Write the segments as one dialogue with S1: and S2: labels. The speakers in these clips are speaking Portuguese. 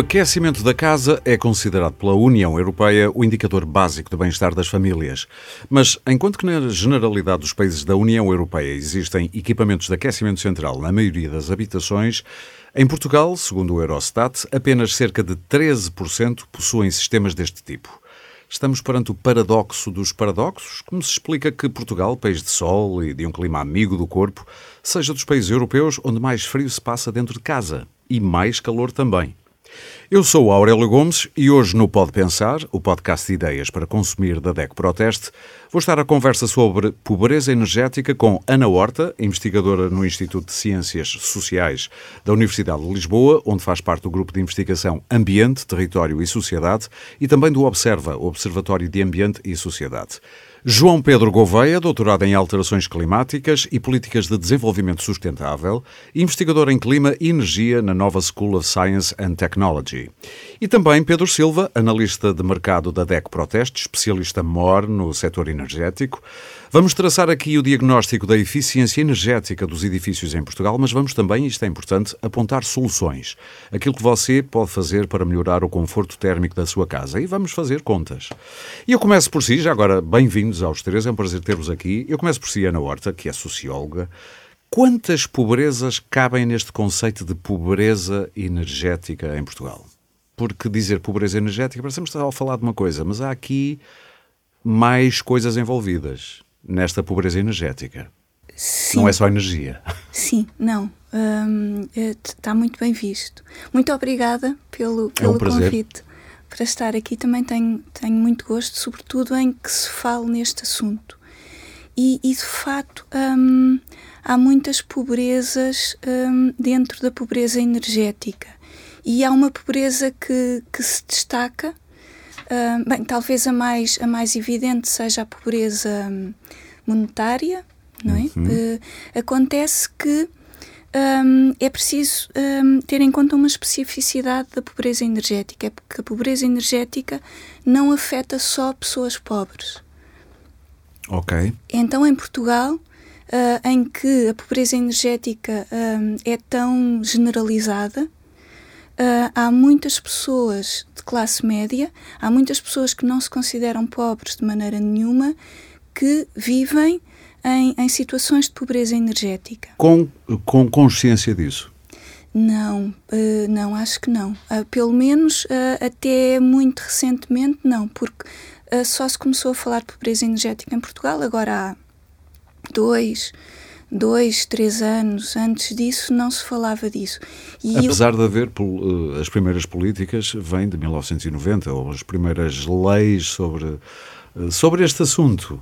S1: O aquecimento da casa é considerado pela União Europeia o indicador básico do bem-estar das famílias. Mas, enquanto que na generalidade dos países da União Europeia existem equipamentos de aquecimento central na maioria das habitações, em Portugal, segundo o Eurostat, apenas cerca de 13% possuem sistemas deste tipo. Estamos perante o paradoxo dos paradoxos? Como se explica que Portugal, país de sol e de um clima amigo do corpo, seja dos países europeus onde mais frio se passa dentro de casa e mais calor também? Eu sou Aurélio Gomes e hoje no Pode Pensar, o podcast de ideias para consumir da DECO Proteste, vou estar à conversa sobre pobreza energética com Ana Horta, investigadora no Instituto de Ciências Sociais da Universidade de Lisboa, onde faz parte do grupo de investigação Ambiente, Território e Sociedade, e também do Observa, Observatório de Ambiente e Sociedade. João Pedro Gouveia, doutorado em alterações climáticas e políticas de desenvolvimento sustentável, investigador em clima e energia na Nova School of Science and Technology. E também Pedro Silva, analista de mercado da DEC Proteste, especialista MOR no setor energético. Vamos traçar aqui o diagnóstico da eficiência energética dos edifícios em Portugal, mas vamos também, isto é importante, apontar soluções. Aquilo que você pode fazer para melhorar o conforto térmico da sua casa. E vamos fazer contas. E eu começo por si, já agora, bem-vindos aos três, é um prazer ter-vos aqui. Eu começo por si, Ana Horta, que é socióloga. Quantas pobrezas cabem neste conceito de pobreza energética em Portugal? Porque dizer pobreza energética, parecemos estar a falar de uma coisa, mas há aqui mais coisas envolvidas nesta pobreza energética.
S2: Sim.
S1: Não é só energia.
S2: Sim, não. Hum, está muito bem visto. Muito obrigada pelo, pelo
S1: é um
S2: convite para estar aqui. Também tenho, tenho muito gosto, sobretudo em que se fale neste assunto. E, e de facto, hum, há muitas pobrezas hum, dentro da pobreza energética. E há uma pobreza que, que se destaca. Hum, bem, talvez a mais, a mais evidente seja a pobreza hum, monetária, não é?
S1: Uhum.
S2: Uh, acontece que um, é preciso um, ter em conta uma especificidade da pobreza energética, é porque a pobreza energética não afeta só pessoas pobres.
S1: Ok.
S2: Então, em Portugal, uh, em que a pobreza energética um, é tão generalizada, uh, há muitas pessoas de classe média, há muitas pessoas que não se consideram pobres de maneira nenhuma, que vivem em, em situações de pobreza energética.
S1: Com, com consciência disso?
S2: Não, uh, não, acho que não. Uh, pelo menos até muito recentemente, não, porque só se começou a falar de pobreza energética em Portugal agora há dois, dois, três anos. Antes disso não se falava disso.
S1: E Apesar eu... de haver as primeiras políticas, vêm de 1990, ou as primeiras leis sobre sobre este assunto,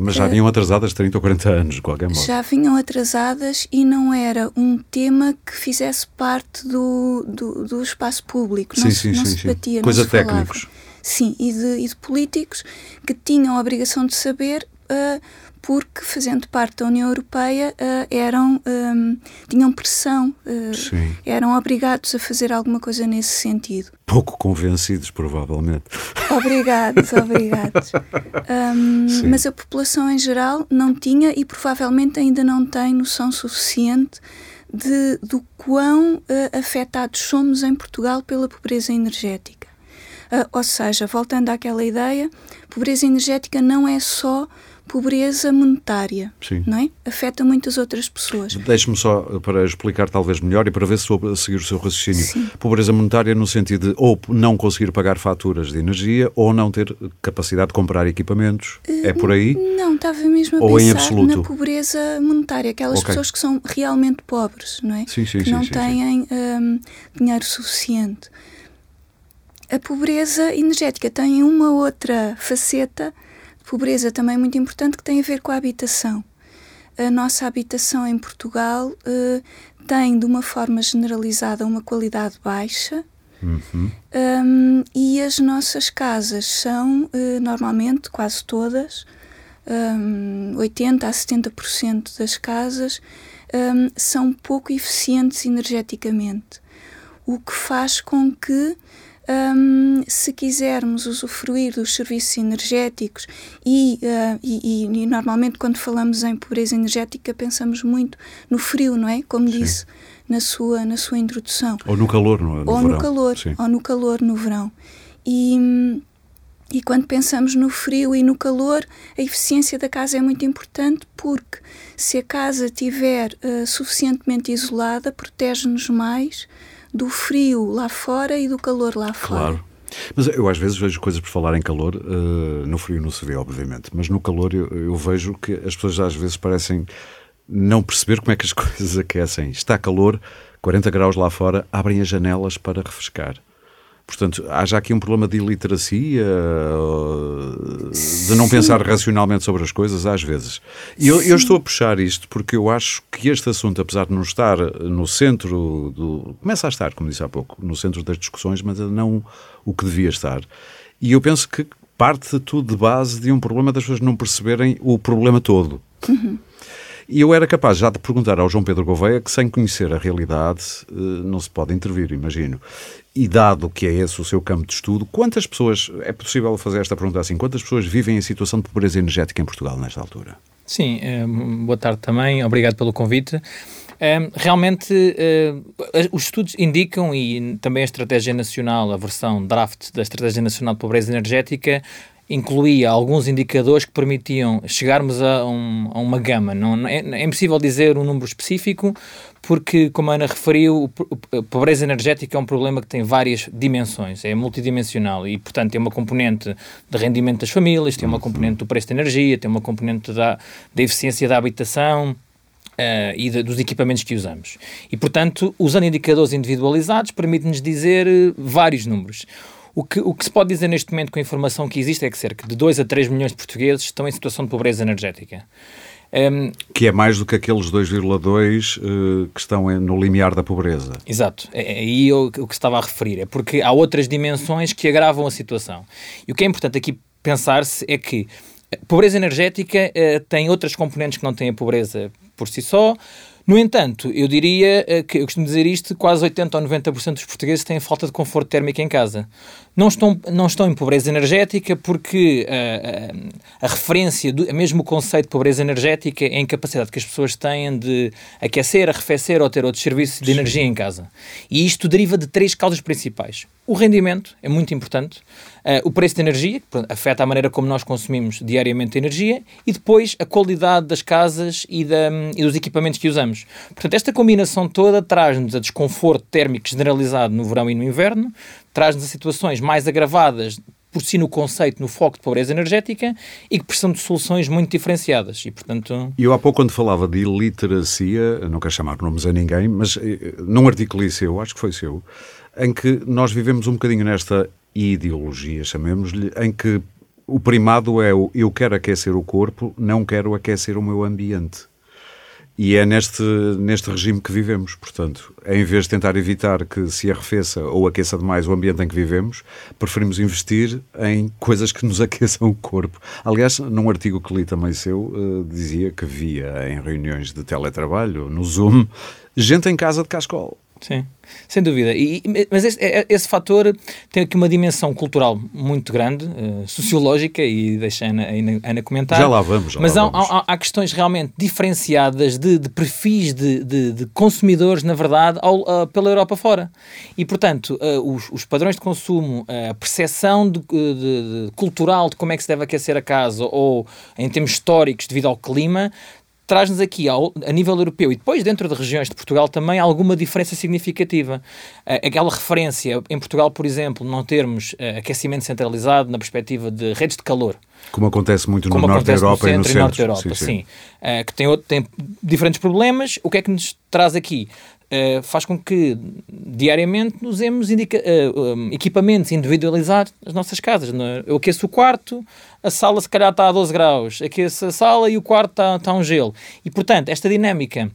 S1: mas já vinham atrasadas 30 ou 40 anos, de qualquer modo.
S2: Já vinham atrasadas e não era um tema que fizesse parte do, do, do espaço público,
S1: sim,
S2: não,
S1: sim,
S2: se, não
S1: sim,
S2: se batia,
S1: sim. Coisa técnicos.
S2: Falava. Sim, e de, e de, políticos que tinham a obrigação de saber uh, porque, fazendo parte da União Europeia, uh, eram, um, tinham pressão, uh, eram obrigados a fazer alguma coisa nesse sentido.
S1: Pouco convencidos, provavelmente.
S2: Obrigados, obrigados. Um, mas a população em geral não tinha e provavelmente ainda não tem noção suficiente de, do quão uh, afetados somos em Portugal pela pobreza energética. ou seja, voltando àquela ideia, pobreza energética não é só pobreza monetária,
S1: Sim.
S2: não é? Afeta muitas outras pessoas.
S1: Deixe-me só para explicar talvez melhor e para ver se estou a seguir o seu raciocínio.
S2: Sim.
S1: Pobreza monetária no sentido de ou não conseguir pagar faturas de energia ou não ter capacidade de comprar equipamentos. Uh, é por aí?
S2: Não, estava mesmo a
S1: ou
S2: pensar
S1: em absoluto?
S2: na pobreza monetária, aquelas
S1: okay.
S2: pessoas que são realmente pobres, não é?
S1: Sim, sim,
S2: que
S1: sim,
S2: não
S1: sim,
S2: têm um, dinheiro suficiente. A pobreza energética tem uma outra faceta pobreza também muito importante que tem a ver com a habitação. A nossa habitação em Portugal uh, tem, de uma forma generalizada, uma qualidade baixa.
S1: Uhum.
S2: Um, e as nossas casas são, uh, normalmente, quase todas, um, 80% a 70% das casas um, são pouco eficientes energeticamente, o que faz com que um, se quisermos usufruir dos serviços energéticos e, uh, e, e, normalmente quando falamos em pobreza energética pensamos muito no frio, não é? Como Sim. disse na sua, na sua introdução.
S1: Ou no calor, no, no
S2: ou
S1: verão.
S2: no calor, Sim. ou no calor no verão. E, e quando pensamos no frio e no calor, a eficiência da casa é muito importante porque se a casa estiver uh, suficientemente isolada, protege-nos mais do frio lá fora e do calor lá fora.
S1: Claro. Mas eu às vezes vejo coisas por falar em calor, uh, no frio não se vê, obviamente, mas no calor eu, eu, vejo que as pessoas às vezes parecem não perceber como é que as coisas aquecem. Está calor, 40 graus lá fora, abrem as janelas para refrescar. Portanto, há já aqui um problema de iliteracia, de não Sim. pensar racionalmente sobre as coisas, às vezes. E eu, eu, estou a puxar isto porque eu acho que este assunto, apesar de não estar no centro do. começa a estar, como disse há pouco, no centro das discussões, mas não o que devia estar. E eu penso que parte tudo de base de um problema das pessoas não perceberem o problema todo. Uhum. E eu era capaz já de perguntar ao João Pedro Gouveia que, sem conhecer a realidade, eh, não se pode intervir, imagino. E dado que é esse o seu campo de estudo, quantas pessoas, é possível fazer esta pergunta assim, quantas pessoas vivem em situação de pobreza energética em Portugal nesta altura?
S3: Sim, eh, boa tarde também, obrigado pelo convite. Eh, realmente, os estudos indicam, e também a Estratégia Nacional, a versão draft da Estratégia Nacional de Pobreza Energética, incluía alguns indicadores que permitiam chegarmos a, um, a uma gama. Não, é, é, impossível dizer um número específico, porque, como a Ana referiu, a pobreza energética é um problema que tem várias dimensões, é multidimensional e, portanto, tem uma componente de rendimento das famílias, tem uma uhum. componente do preço da energia, tem uma componente da, da eficiência da habitação. Uh, e de, dos equipamentos que usamos. E, portanto, usando indicadores individualizados, permite-nos dizer uh, vários números. O que, o que se pode dizer neste momento com a informação que existe é que cerca de 2 a 3 milhões de portugueses estão em situação de pobreza energética.
S1: Um, que é mais do que aqueles 2,2 uh, eh, que estão no limiar da pobreza.
S3: Exato, é, é aí o, o que estava a referir. É porque há outras dimensões que agravam a situação. E o que é importante aqui pensar-se é que a pobreza energética uh, tem outras componentes que não têm a pobreza por si só. No entanto, eu diria uh, que, eu costumo dizer isto, quase 80 ou 90% dos portugueses têm falta de conforto térmico em casa não estão, não estão em pobreza energética porque a, ah, a, referência, do, mesmo o conceito de pobreza energética é a incapacidade que as pessoas têm de aquecer, arrefecer ou ter outros serviços de energia em casa. E isto deriva de três causas principais. O rendimento é muito importante, o preço de energia, que afeta a maneira como nós consumimos diariamente energia, e depois a qualidade das casas e, da, e dos equipamentos que usamos. Portanto, esta combinação toda traz-nos a desconforto térmico generalizado no verão e no inverno, traz-nos a situações mais agravadas por si no conceito, no foco de pobreza energética e que precisam de soluções muito diferenciadas e, portanto...
S1: Eu há pouco quando falava de iliteracia, não quero chamar nomes a ninguém, mas eh, num artigo li seu, acho que foi seu, em que nós vivemos um bocadinho nesta ideologia, chamemos-lhe, em que o primado é o eu quero aquecer o corpo, não quero aquecer o meu ambiente. E é neste, neste regime que vivemos. Portanto, em vez de tentar evitar que se arrefeça ou aqueça demais o ambiente em que vivemos, preferimos investir em coisas que nos aqueçam o corpo. Aliás, num artigo que li também seu, uh, dizia que via em reuniões de teletrabalho, no Zoom, gente em casa de cascol.
S3: Sim, sem dúvida. E, mas esse, é, esse fator tem aqui uma dimensão cultural muito grande, uh, sociológica, e deixa a Ana, a Ana comentar.
S1: Já lá vamos. Já
S3: mas
S1: lá
S3: há,
S1: vamos.
S3: Há, há, questões realmente diferenciadas de, de perfis de, de, de, consumidores, na verdade, ao, uh, pela Europa fora. E, portanto, uh, os, os, padrões de consumo, a percepção de, cultural de como é que se deve aquecer a casa, ou em termos históricos, devido ao clima, traz-nos aqui, ao, a nível europeu e depois dentro de regiões de Portugal também, alguma diferença significativa. Uh, aquela referência, em Portugal, por exemplo, não termos uh, aquecimento centralizado na perspectiva de redes de calor.
S1: Como acontece muito no Norte da Europa no e no centro. E norte da Europa, sim. sim. sim.
S3: Uh, que tem, tem diferentes problemas. O que é que nos traz aqui? Uh, faz com que diariamente usemos uh, um, equipamentos individualizados nas nossas casas. É? Eu aqueço o quarto, a sala se calhar está a 12 graus, aqueço a sala e o quarto está, está a um gelo. E portanto, esta dinâmica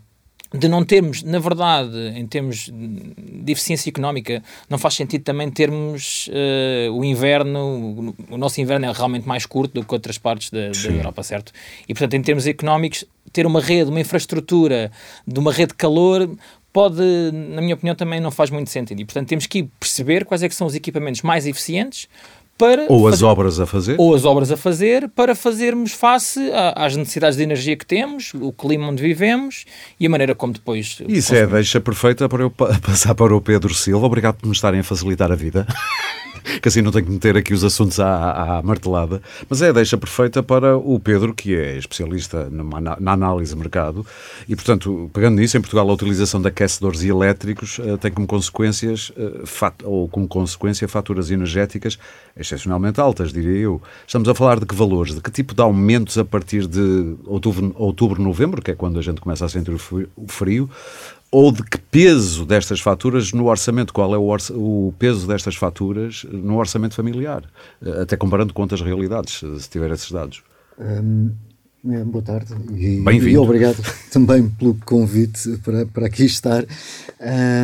S3: de não termos, na verdade, em termos de eficiência económica, não faz sentido também termos uh, o inverno, o nosso inverno é realmente mais curto do que outras partes da, da Europa, certo? E portanto, em termos económicos, ter uma rede, uma infraestrutura de uma rede de calor pode, na minha opinião, também não faz muito sentido. E, portanto, temos que perceber quais é que são os equipamentos mais eficientes para
S1: ou
S3: fazer,
S1: as obras a fazer.
S3: ou as obras a fazer para fazermos face às necessidades de energia que temos, o clima onde vivemos e a maneira como depois
S1: isso é deixa perfeita para eu passar para o Pedro Silva. Obrigado por me estarem a facilitar a vida que assim não tenho que meter aqui os assuntos à, à martelada. Mas é a deixa perfeita para o Pedro, que é especialista numa, na análise de mercado, e portanto, pegando nisso, em Portugal a utilização de aquecedores elétricos uh, tem como consequências, uh, ou como consequência, faturas energéticas excepcionalmente altas, diria eu. Estamos a falar de que valores, de que tipo de aumentos a partir de outubro, outubro novembro, que é quando a gente começa a sentir o frio, ou de que peso destas faturas no orçamento, qual é o, orça, o, peso destas faturas no orçamento familiar, eh, até comparando com outras realidades, se tiver esses dados.
S4: Hum, é, boa tarde e, e, obrigado também pelo convite para, para aqui estar.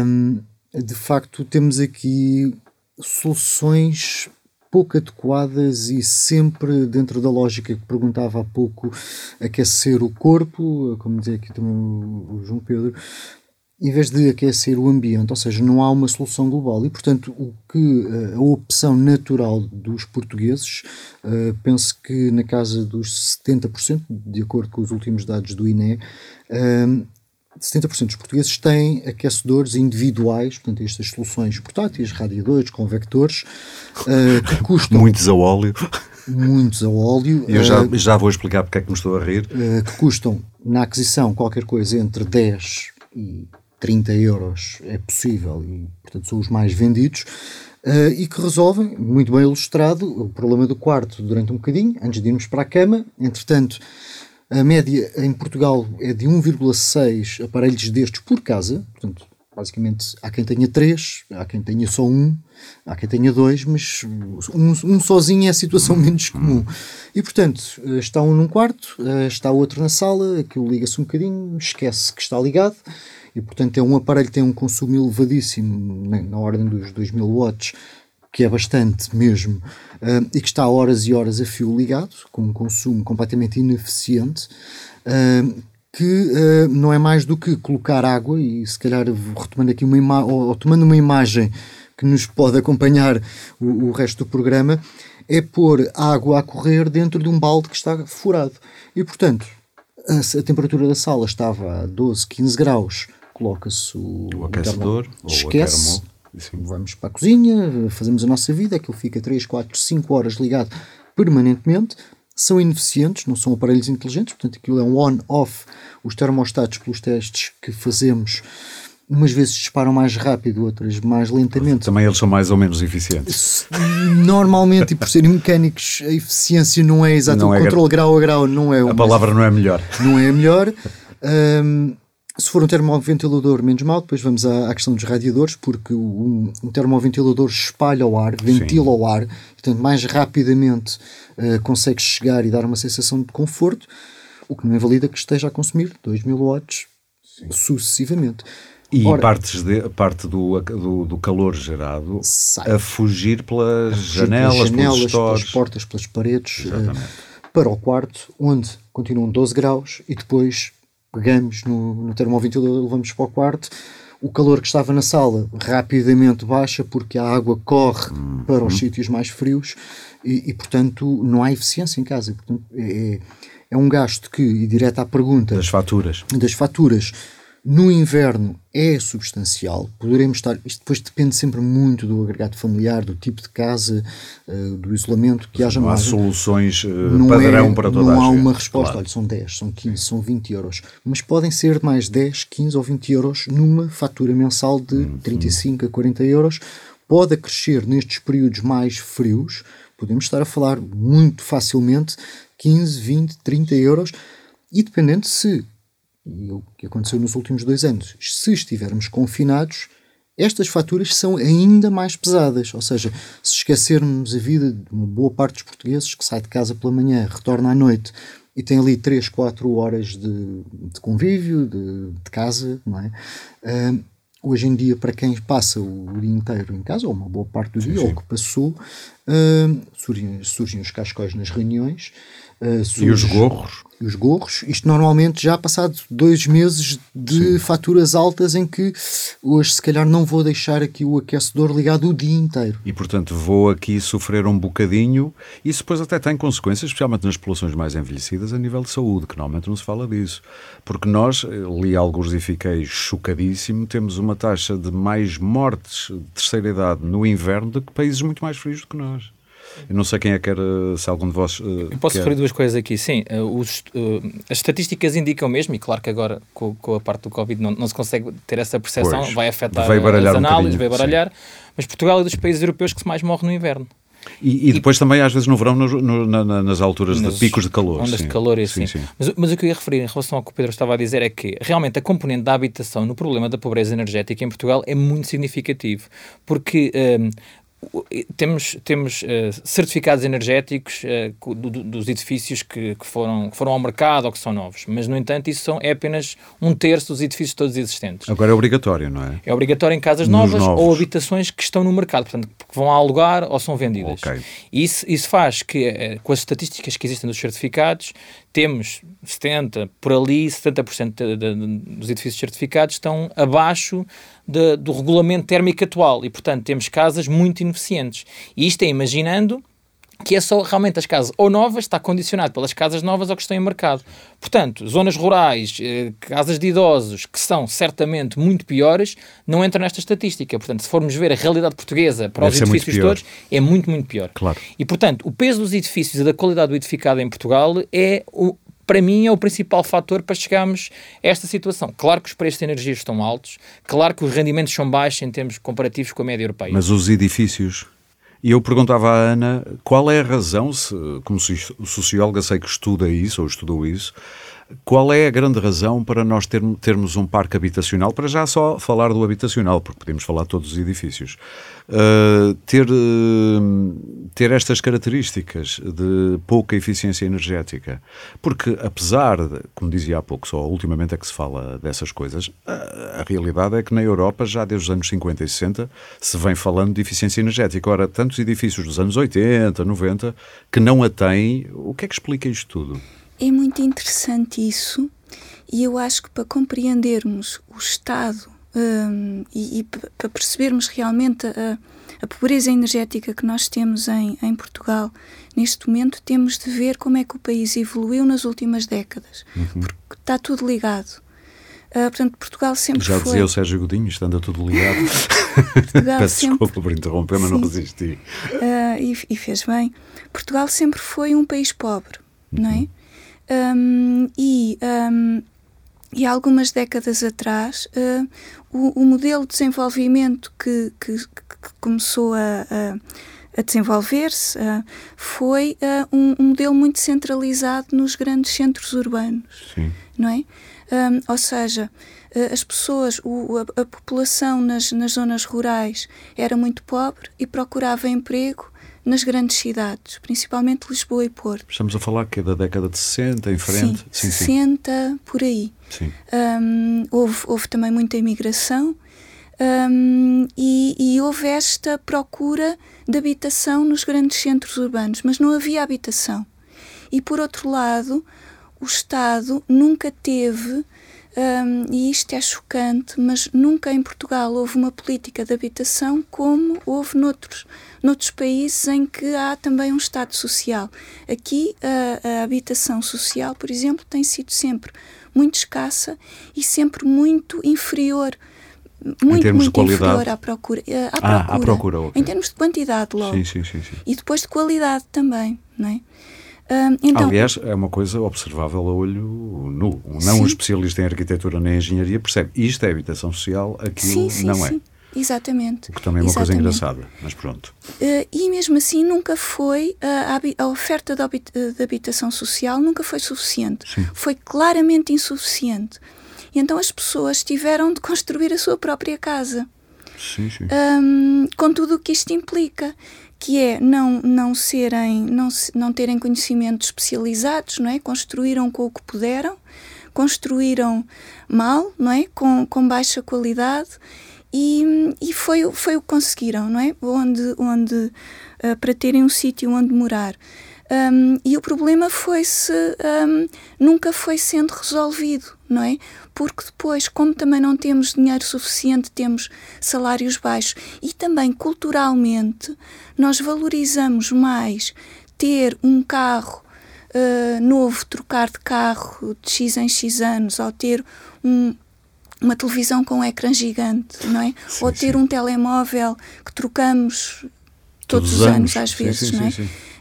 S4: Hum, de facto, temos aqui soluções pouco adequadas e sempre dentro da lógica que perguntava há pouco, aquecer o corpo, como dizia aqui também o, o João Pedro, em vez de aquecer o ambiente, ou seja, não há uma solução global. E, portanto, o que eh, a opção natural dos portugueses, uh, penso que na casa dos 70%, de acordo com os últimos dados do INE, uh, 70% dos portugueses têm aquecedores individuais, portanto, estas soluções portáteis, radiadores, convectores, uh, que custam.
S1: Muitos a óleo.
S4: Muitos a óleo.
S1: Eu já, já vou explicar porque é que me estou a rir.
S4: que custam, na aquisição, qualquer coisa entre 10 e 30 euros é possível e, portanto, são os mais vendidos. Uh, e que resolvem, muito bem ilustrado, o problema do quarto durante um bocadinho, antes de irmos para a cama. Entretanto, a média em Portugal é de 1,6 aparelhos destes por casa. Portanto, basicamente, há quem tenha três, há quem tenha só um, há quem tenha dois, mas um, um sozinho é a situação menos comum. E, portanto, está um num quarto, ah, está outro na sala, aquilo liga-se um bocadinho, esquece que está ligado e portanto é um aparelho que tem um consumo elevadíssimo, na, na ordem dos 2000 watts, que é bastante mesmo, uh, e que está horas e horas a fio ligado, com um consumo completamente ineficiente, uh, que uh, não é mais do que colocar água, e se calhar retomando aqui uma imagem, ou, ou, tomando uma imagem que nos pode acompanhar o, o resto do programa, é pôr água a correr dentro de um balde que está furado. E portanto, a, a temperatura da sala estava a 12, 15 graus, coloca-se o,
S1: o aquecedor,
S4: o esquece, vamos para a cozinha, fazemos a nossa vida, aquilo fica 3, 4, 5 horas ligado permanentemente, são ineficientes, não são aparelhos inteligentes, portanto aquilo é um on-off, os termostatos pelos testes que fazemos umas vezes disparam mais rápido, outras mais lentamente.
S1: Também eles são mais ou menos eficientes.
S4: Normalmente, e por serem mecânicos, a eficiência não é exata. o é controle grau a grau não é
S1: A palavra não é melhor.
S4: Não é melhor. Um, se for um termoventilador, menos mal. Depois vamos à, à questão dos radiadores, porque um, um, termoventilador espalha o ar, ventila Sim. o ar, portanto, mais rapidamente uh, consegue chegar e dar uma sensação de conforto, o que não invalida que esteja a consumir 2000 watts Sim. sucessivamente.
S1: E Ora, partes de, parte do, do, do calor gerado sai. a fugir pelas a fugir janelas, pelas janelas,
S4: pelas portas, pelas paredes, uh, para o quarto, onde continuam 12 graus e depois pegamos no, no termoventilador, levamos para o quarto, o calor que estava na sala rapidamente baixa porque a água corre uhum. para os sítios mais frios e, e, portanto, não há eficiência em casa. Portanto, é, é um gasto que, e direto à pergunta...
S1: Das faturas.
S4: Das faturas no inverno é substancial, poderemos estar. Isto depois depende sempre muito do agregado familiar, do tipo de casa, uh, do isolamento que haja
S1: Não há soluções uh, não padrão é, para toda
S4: Não
S1: há
S4: uma resposta, claro. olha, são 10, são 15, são 20 euros. Mas podem ser mais 10, 15 ou 20 euros numa fatura mensal de hum, 35 hum. a 40 euros. Pode crescer nestes períodos mais frios, podemos estar a falar muito facilmente 15, 20, 30 euros. E dependendo se e o que aconteceu nos últimos dois anos, se estivermos confinados, estas faturas são ainda mais pesadas. Ou seja, se esquecermos a vida de uma boa parte dos portugueses que sai de casa pela manhã, retorna à noite e tem ali 3, 4 horas de, de convívio, de, de, casa, não é? Uh, hoje em dia, para quem passa o dia inteiro em casa, ou uma boa parte do dia, sim, sim. ou que passou, uh, surgem, surgem os cascóis nas reuniões
S1: Uh, e os gorros?
S4: os gorros, isto normalmente já passado dois meses de Sim. faturas altas em que hoje se calhar não vou deixar aqui o aquecedor ligado o dia inteiro.
S1: E portanto vou aqui sofrer um bocadinho, isso depois até tem consequências, especialmente nas populações mais envelhecidas, a nível de saúde, que normalmente não se fala disso. Porque nós, li alguns e fiquei chocadíssimo, temos uma taxa de mais mortes de terceira idade no inverno do que países muito mais frios do que nós. Eu não sei quem é que era, se algum de vós. Uh,
S3: eu posso referir duas coisas aqui. Sim, uh, os, uh, as estatísticas indicam mesmo, e claro que agora com, com a parte do Covid não, não se consegue ter essa percepção, pois, vai afetar vai as análises, um vai baralhar. Sim. Mas Portugal é dos países europeus que se mais morre no inverno.
S1: E, e, depois e, também, às vezes, no verão, no, no, na, nas alturas de picos de calor.
S3: Ondas sim. de calor e assim. Sim, sim. Mas, mas, o que eu ia referir em relação ao que o Pedro estava a dizer é que realmente a componente da habitação no problema da pobreza energética em Portugal é muito significativo. Porque um, temos, temos uh, certificados energéticos uh, do, do, dos edifícios que, que, foram, que foram ao mercado ou que são novos, mas no entanto isso são, é apenas um terço dos edifícios todos existentes.
S1: Agora é obrigatório, não é?
S3: É obrigatório em casas novas ou habitações que estão no mercado, portanto, que vão alugar ou são vendidas. Okay. Isso, isso faz que, uh, com as estatísticas que existem dos certificados, temos 70, por ali, 70% de, de, dos edifícios certificados estão abaixo de, do regulamento térmico atual e, portanto, temos casas muito ineficientes. E isto é imaginando que é só realmente as casas ou novas, está condicionado pelas casas novas ou que estão em mercado. Portanto, zonas rurais, eh, casas de idosos, que são certamente muito piores, não entram nesta estatística. Portanto, se formos ver a realidade portuguesa para Deve os edifícios todos, é muito, muito pior.
S1: Claro.
S3: E, portanto, o peso dos edifícios e da qualidade do edificado em Portugal é o, para mim, é o principal fator para chegarmos a esta situação. Claro que os preços de energia estão altos, claro que os rendimentos são baixos em termos comparativos com a média europeia.
S1: Mas os edifícios. E eu perguntava à Ana qual é a razão, se, como socióloga sei que estuda isso, ou estudou isso, qual é a grande razão para nós termos um parque habitacional, para já só falar do habitacional, porque podemos falar de todos os edifícios, uh, ter, uh, ter estas características de pouca eficiência energética? Porque, apesar de, como dizia há pouco, só ultimamente é que se fala dessas coisas, a, a realidade é que na Europa, já desde os anos 50 e 60, se vem falando de eficiência energética. Ora, tantos edifícios dos anos 80, 90, que não a têm, o que é que explica isto tudo?
S2: É muito interessante isso, e eu acho que para compreendermos o Estado um, e, e para percebermos realmente a, a, pobreza energética que nós temos em, em Portugal, neste momento, temos de ver como é que o país evoluiu nas últimas décadas, uhum. porque está tudo ligado. Uh, portanto, Portugal sempre
S1: Já
S2: foi...
S1: dizia o Sérgio Godinho, estando tudo ligado. Peço sempre... desculpa por interromper, mas Sim. não resisti.
S2: Uh, e, e, fez bem. Portugal sempre foi um país pobre, uhum. não é? Um, e, um, e há algumas décadas atrás, uh, o, o, modelo de desenvolvimento que, que, que começou a, a, a desenvolver-se uh, foi uh, um, um, modelo muito centralizado nos grandes centros urbanos,
S1: Sim.
S2: não é? ou seja, as pessoas, o, a, a, população nas, nas zonas rurais era muito pobre e procurava emprego nas grandes cidades, principalmente Lisboa e Porto.
S1: Estamos a falar que é da década de 60 em frente?
S2: Sim, sim 60 sim. por aí.
S1: Sim.
S2: Um, houve, houve também muita imigração um, e, e houve esta procura de habitação nos grandes centros urbanos, mas não havia habitação. E por outro lado, o Estado nunca teve um, e isto é chocante, mas nunca em Portugal houve uma política de habitação como houve noutros, noutros países em que há também um Estado social. Aqui a, a habitação social, por exemplo, tem sido sempre muito escassa e sempre muito inferior muito, muito inferior à procura. À procura,
S1: ah, à procura okay.
S2: Em termos de quantidade, logo.
S1: Sim, sim, sim, sim.
S2: E depois de qualidade também, não é?
S1: então, Aliás, é uma coisa observável a olho nu. Não sim. um especialista em arquitetura nem engenharia percebe isto é habitação social, aquilo
S2: sim, sim,
S1: não é.
S2: Exatamente.
S1: O que também é uma Exatamente. coisa engraçada, mas pronto.
S2: Uh, e mesmo assim nunca foi, uh, a, oferta de, habita de, habitação social nunca foi suficiente.
S1: Sim.
S2: Foi claramente insuficiente. E então as pessoas tiveram de construir a sua própria casa.
S1: Sim, sim.
S2: Um, com tudo o que isto implica que é não, não serem, não, não terem conhecimentos especializados, não é? Construíram com o que puderam, construíram mal, não é? Com, com baixa qualidade e, e foi, foi o que conseguiram, não é? Onde, onde uh, para terem um sítio onde morar. Um, e o problema foi-se, um, nunca foi sendo resolvido, não é? Porque depois, como também não temos dinheiro suficiente, temos salários baixos e também culturalmente, nós valorizamos mais ter um carro uh, novo, trocar de carro de X em X anos, ou ter um, uma televisão com um ecrã gigante, não é? Sim, ou ter sim. um telemóvel que trocamos todos, todos os anos, anos às vezes, sim, não é?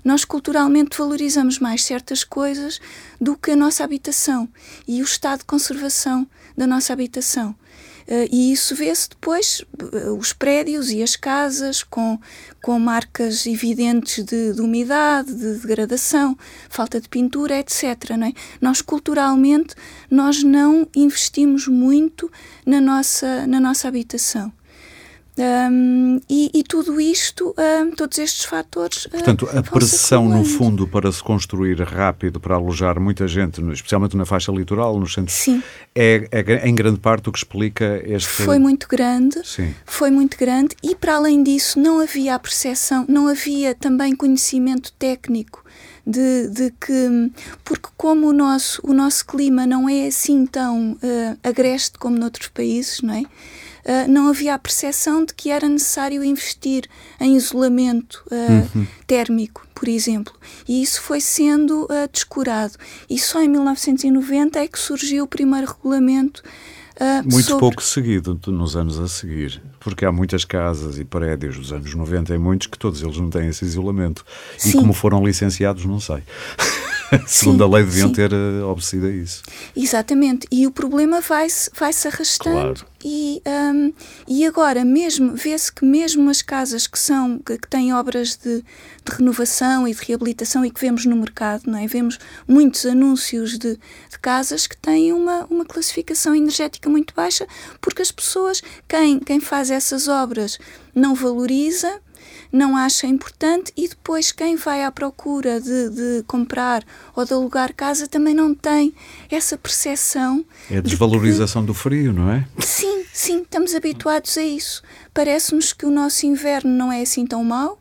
S2: nós culturalmente valorizamos mais certas coisas do que a nossa habitação e o estado de conservação da nossa habitação. Uh, e isso vê-se depois, uh, os prédios e as casas com, com marcas evidentes de, de, umidade, de degradação, falta de pintura, etc. Não é? Nós culturalmente nós não investimos muito na nossa, na nossa habitação. Um, e, e, tudo isto, um, todos estes fatores.
S1: Portanto, a pressão, no fundo, para se construir rápido, para alojar muita gente, especialmente na faixa litoral, no centro, Sim. É, é, em grande parte o que explica este.
S2: Foi muito grande. Sim. Foi muito grande, e para além disso, não havia a percepção, não havia também conhecimento técnico. De, de, que porque como o nosso o nosso clima não é assim tão uh, agreste como noutros países não é uh, não havia a percepção de que era necessário investir em isolamento uh, uhum. térmico, por exemplo. E isso foi sendo uh, descurado. E só em 1990 é que surgiu o primeiro regulamento.
S1: Muito sobre... pouco seguido nos anos a seguir, porque há muitas casas e prédios dos anos 90 e muitos que todos eles não têm esse isolamento. Sim. E como foram licenciados, não sei. Segundo sim, a lei, deviam sim. ter uh, obedecido a isso.
S2: Exatamente. E o problema vai-se vai -se arrastando. Claro. E, um, e agora, mesmo, vê-se que mesmo as casas que são, que, que têm obras de, de, renovação e de reabilitação e que vemos no mercado, não é? Vemos muitos anúncios de, de casas que têm uma, uma classificação energética muito baixa, porque as pessoas, quem, quem faz essas obras não valoriza não acha importante e depois quem vai à procura de, de comprar ou de alugar casa também não tem essa percepção.
S1: É a desvalorização de que, do frio, não é?
S2: Sim, sim, estamos habituados a isso. Parece-nos que o nosso inverno não é assim tão mau,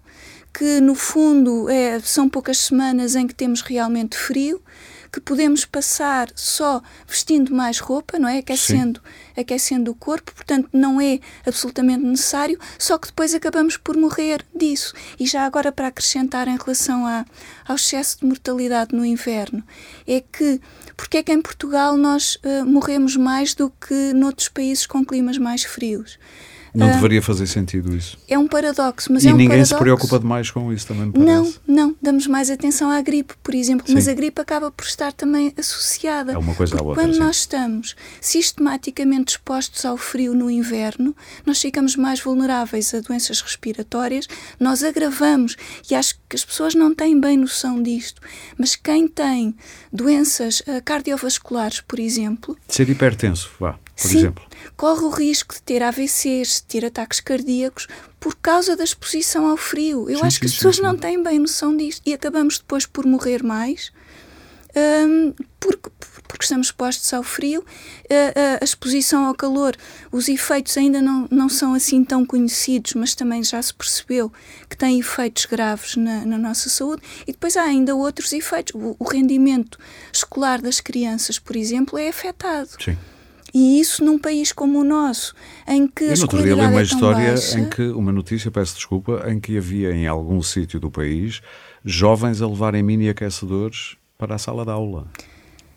S2: que no fundo é, são poucas semanas em que temos realmente frio que podemos passar só vestindo mais roupa, não é? Aquecendo, aquecendo o corpo, portanto não é absolutamente necessário, só que depois acabamos por morrer disso. E já agora para acrescentar em relação a, ao excesso de mortalidade no inverno, é que porque é que em Portugal nós uh, morremos mais do que noutros países com climas mais frios?
S1: Não uh, deveria fazer sentido isso.
S2: É um paradoxo, mas
S1: e
S2: é um
S1: ninguém
S2: paradoxo.
S1: se preocupa demais com isso também.
S2: Não, não. Damos mais atenção à gripe, por exemplo, sim. mas a gripe acaba por estar também associada.
S1: É uma coisa à outra.
S2: Quando
S1: sim.
S2: nós estamos sistematicamente expostos ao frio no inverno, nós ficamos mais vulneráveis a doenças respiratórias, nós agravamos, e acho que as pessoas não têm bem noção disto, mas quem tem doenças uh, cardiovasculares, por exemplo.
S1: Ser hipertenso, vá por
S2: Sim,
S1: exemplo.
S2: Corre o risco de ter AVCs, de ter ataques cardíacos por causa da exposição ao frio. Eu sim, acho sim, que as pessoas sim, não têm bem noção disto e acabamos depois por morrer mais um, porque, porque estamos expostos ao frio, a, a, a, exposição ao calor, os efeitos ainda não, não são assim tão conhecidos, mas também já se percebeu que têm efeitos graves na, na nossa saúde. E depois há ainda outros efeitos. O, o rendimento escolar das crianças, por exemplo, é afetado.
S1: Sim.
S2: E isso num país como o nosso, em que
S1: Eu
S2: a
S1: outro dia li uma
S2: é
S1: história
S2: baixa...
S1: em que, uma notícia, peço desculpa, em que havia em algum sítio do país jovens a levarem mini aquecedores para a sala de aula.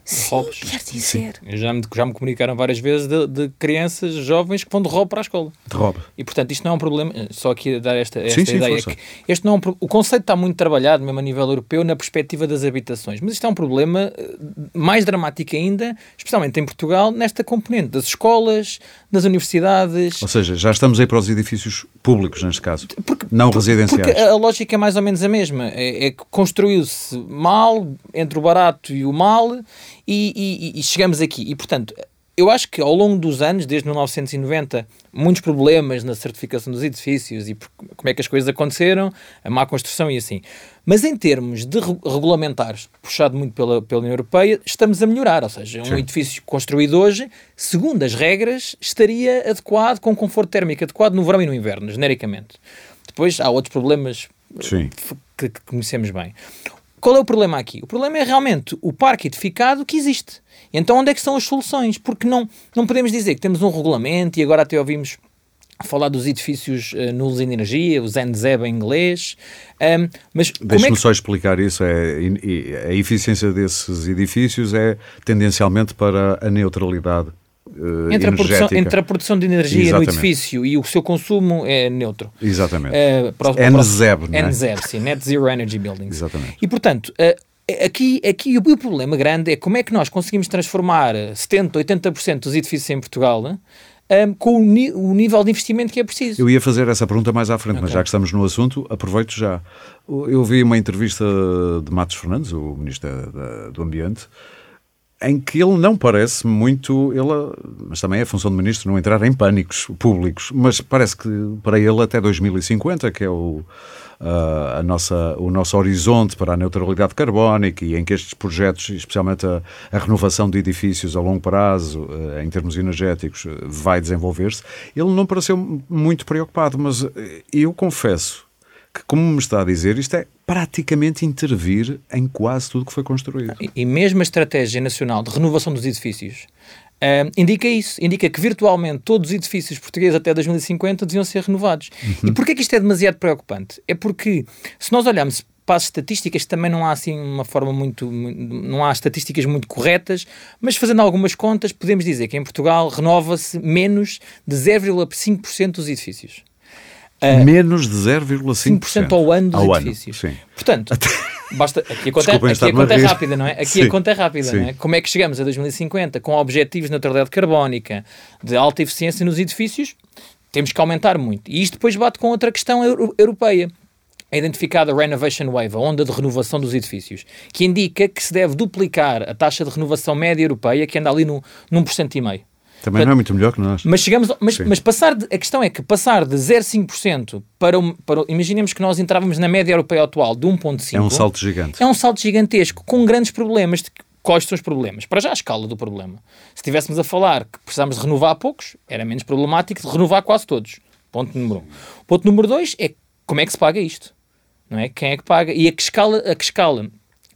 S2: Sim, roubos. Quer dizer.
S3: Sim. Já, me, já me comunicaram várias vezes de, de, crianças jovens que vão de roubo para a escola.
S1: De roubo.
S3: E portanto, isto não é um problema. Só aqui a dar esta, esta sim, ideia. que este não é um, o conceito está muito trabalhado, mesmo a nível europeu, na perspectiva das habitações. Mas isto é um problema eh, mais dramático ainda, especialmente em Portugal, nesta componente das escolas, das universidades.
S1: Ou seja, já estamos aí para os edifícios públicos, neste caso, porque, não residenciais.
S3: Porque a lógica é mais ou menos a mesma. É, é que construiu-se mal, entre o barato e o mal e, e, e chegamos aqui. E, portanto, eu acho que ao longo dos anos, desde 1990, muitos problemas na certificação dos edifícios e como é que as coisas aconteceram, a má construção e assim. Mas em termos de regulamentares, puxado muito pela, pela União Europeia, estamos a melhorar. Ou seja, um Sim. edifício construído hoje, segundo as regras, estaria adequado, com conforto térmico adequado no verão e no inverno, genericamente. Depois há outros problemas que, que conhecemos bem Qual é o problema aqui? O problema é realmente o parque edificado que existe. Então onde é que estão as soluções? Porque não, não podemos dizer que temos um regulamento e agora até ouvimos falar dos edifícios uh, nulos em energia, os NZEB em inglês. Um, mas
S1: Deixe-me
S3: é que...
S1: só explicar isso. É, a eficiência desses edifícios é tendencialmente para a neutralidade Uh,
S3: entre, a produção, entre a produção de energia Exatamente. no edifício e o seu consumo é neutro.
S1: Exatamente. Uh, para, NZEB, não é?
S3: NZEB, sim, Net Zero Energy Buildings.
S1: Exatamente.
S3: E, portanto, uh, aqui, aqui o, o, problema grande é como é que nós conseguimos transformar 70%, 80% dos edifícios em Portugal um, com o, o, nível de investimento que é preciso.
S1: Eu ia fazer essa pergunta mais à frente, okay. mas já que estamos no assunto, aproveito já. Eu vi uma entrevista de Matos Fernandes, o Ministro da, do Ambiente, em que ele não parece muito, ele, mas também é função do ministro não entrar em pânicos públicos, mas parece que para ele até 2050, que é o, uh, a nossa, o nosso horizonte para a neutralidade carbónica e em que estes projetos, especialmente a, a renovação de edifícios a longo prazo, uh, em termos energéticos, vai desenvolver-se, ele não pareceu muito preocupado, mas eu confesso que, como me está a dizer, isto é praticamente intervir em quase tudo que foi construído.
S3: E, e mesmo a Estratégia Nacional de Renovação dos Edifícios uh, indica isso, indica que virtualmente todos os edifícios portugueses até 2050 deviam ser renovados. Uhum. E porquê que isto é demasiado preocupante? É porque, se nós olharmos para as estatísticas também não há assim uma forma muito, não há estatísticas muito corretas, mas fazendo algumas contas podemos dizer que em Portugal renova-se menos de 0,5% dos edifícios.
S1: Uh, Menos de 0,5%
S3: ao ano dos ao edifícios. Ano, Portanto, basta, aqui a conta, é- aqui a conta é rápida, não é? Aqui sim, a conta é rápida, sim. não é? Como é que chegamos a 2050 com objetivos de neutralidade carbónica, de alta eficiência nos edifícios? Temos que aumentar muito. E isto depois bate com outra questão europeia. É identificada a Renovation Wave, a onda de renovação dos edifícios, que indica que se deve duplicar a taxa de renovação média europeia, que anda ali no, num por cento e meio.
S1: Também Portanto, não é muito melhor que nós.
S3: Mas chegamos, mas, mas passar de, a questão é que passar de 0,5% para, para imaginemos que nós entrávamos na média europeia atual de 1,5%.
S1: É um salto gigante.
S3: É um salto gigantesco com grandes problemas. De, quais são os problemas? Para já a escala do problema. Se estivéssemos a falar que precisamos de renovar poucos, era menos problemático de renovar quase todos. Ponto número um. Ponto número dois é como é que se paga isto? Não é? Quem é que paga? E a que escala, a que escala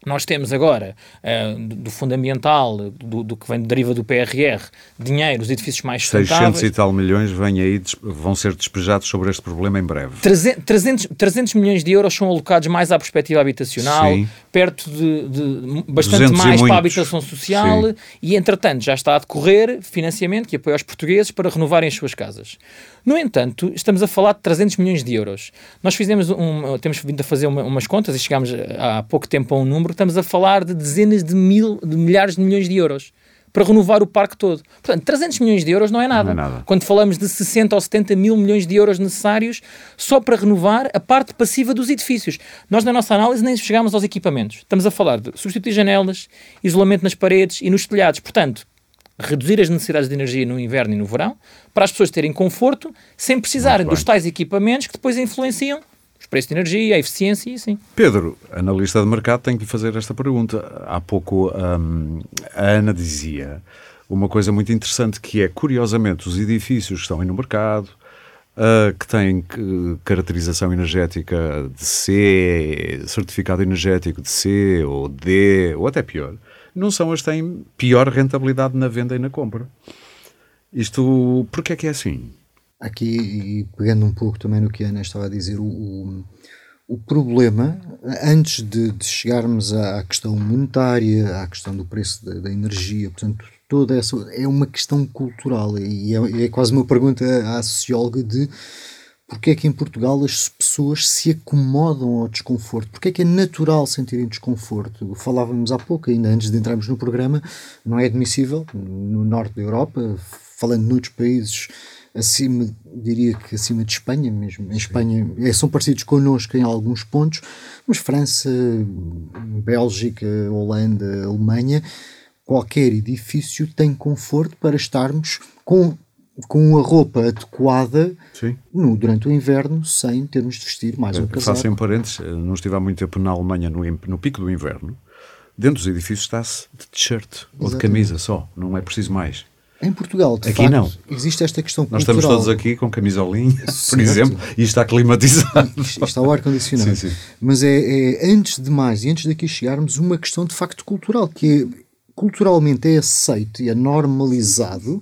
S3: nós temos agora, uh, do, do fundamental, do, do, que vem deriva do PRR, dinheiro, os edifícios mais sustentáveis...
S1: 600 e tal milhões vêm aí, vão ser despejados sobre este problema em breve.
S3: 300, 300 milhões de euros são alocados mais à perspectiva habitacional, Sim. perto de, de bastante mais para a habitação social Sim. e, entretanto, já está a decorrer financiamento que apoia os portugueses para renovarem as suas casas. No entanto, estamos a falar de 300 milhões de euros. Nós fizemos um, temos vindo a fazer uma, umas contas e chegámos há pouco tempo a um número, estamos a falar de dezenas de, mil, de milhares de milhões de euros para renovar o parque todo. Portanto, 300 milhões de euros não é nada.
S1: Não é nada.
S3: Quando falamos de 60 ou 70 mil milhões de euros necessários só para renovar a parte passiva dos edifícios. Nós, na nossa análise, nem chegámos aos equipamentos. Estamos a falar de substituir janelas, isolamento nas paredes e nos telhados. Portanto, reduzir as necessidades de energia no inverno e no verão, para as pessoas terem conforto, sem precisarem dos tais equipamentos que depois influenciam os preços de energia, a eficiência e assim.
S1: Pedro, analista de mercado, tenho que lhe fazer esta pergunta. Há pouco um, a Ana dizia uma coisa muito interessante que é, curiosamente, os edifícios que estão aí no mercado, Uh, que têm caracterização energética de C, certificado energético de C ou D, ou até pior, não são as que têm pior rentabilidade na venda e na compra. Isto, porquê é que é assim?
S4: Aqui, e pegando um pouco também no que a Ana estava a dizer, o, o, o problema, antes de, de, chegarmos à questão monetária, à questão do preço da, da energia, portanto, toda essa é uma questão cultural e é, é quase uma pergunta à socióloga de porque é que em Portugal as pessoas se acomodam ao desconforto? Porque é que é natural sentirem desconforto? Falávamos há pouco, ainda antes de entrarmos no programa, não é admissível no norte da Europa, falando noutros países acima, diria que acima de Espanha mesmo. Em Espanha é, são parecidos connosco em alguns pontos, mas França, Bélgica, Holanda, Alemanha, qualquer edifício tem conforto para estarmos com com a roupa adequada no, durante o inverno sem termos de vestir mais um casaco.
S1: Faço em parênteses, não estive há muito tempo na Alemanha no, no pico do inverno. Dentro dos edifícios está-se de t-shirt ou de camisa só, não é preciso mais.
S4: Em Portugal, de
S1: aqui
S4: facto,
S1: não.
S4: existe esta questão
S1: Nós
S4: cultural.
S1: estamos todos aqui com camisolinha, por
S4: Certo.
S1: exemplo, e está climatizado.
S4: Isto está ao ar-condicionado. Mas é, é, antes de mais, e antes daqui chegarmos, uma questão de facto cultural, que é, culturalmente é aceito e é normalizado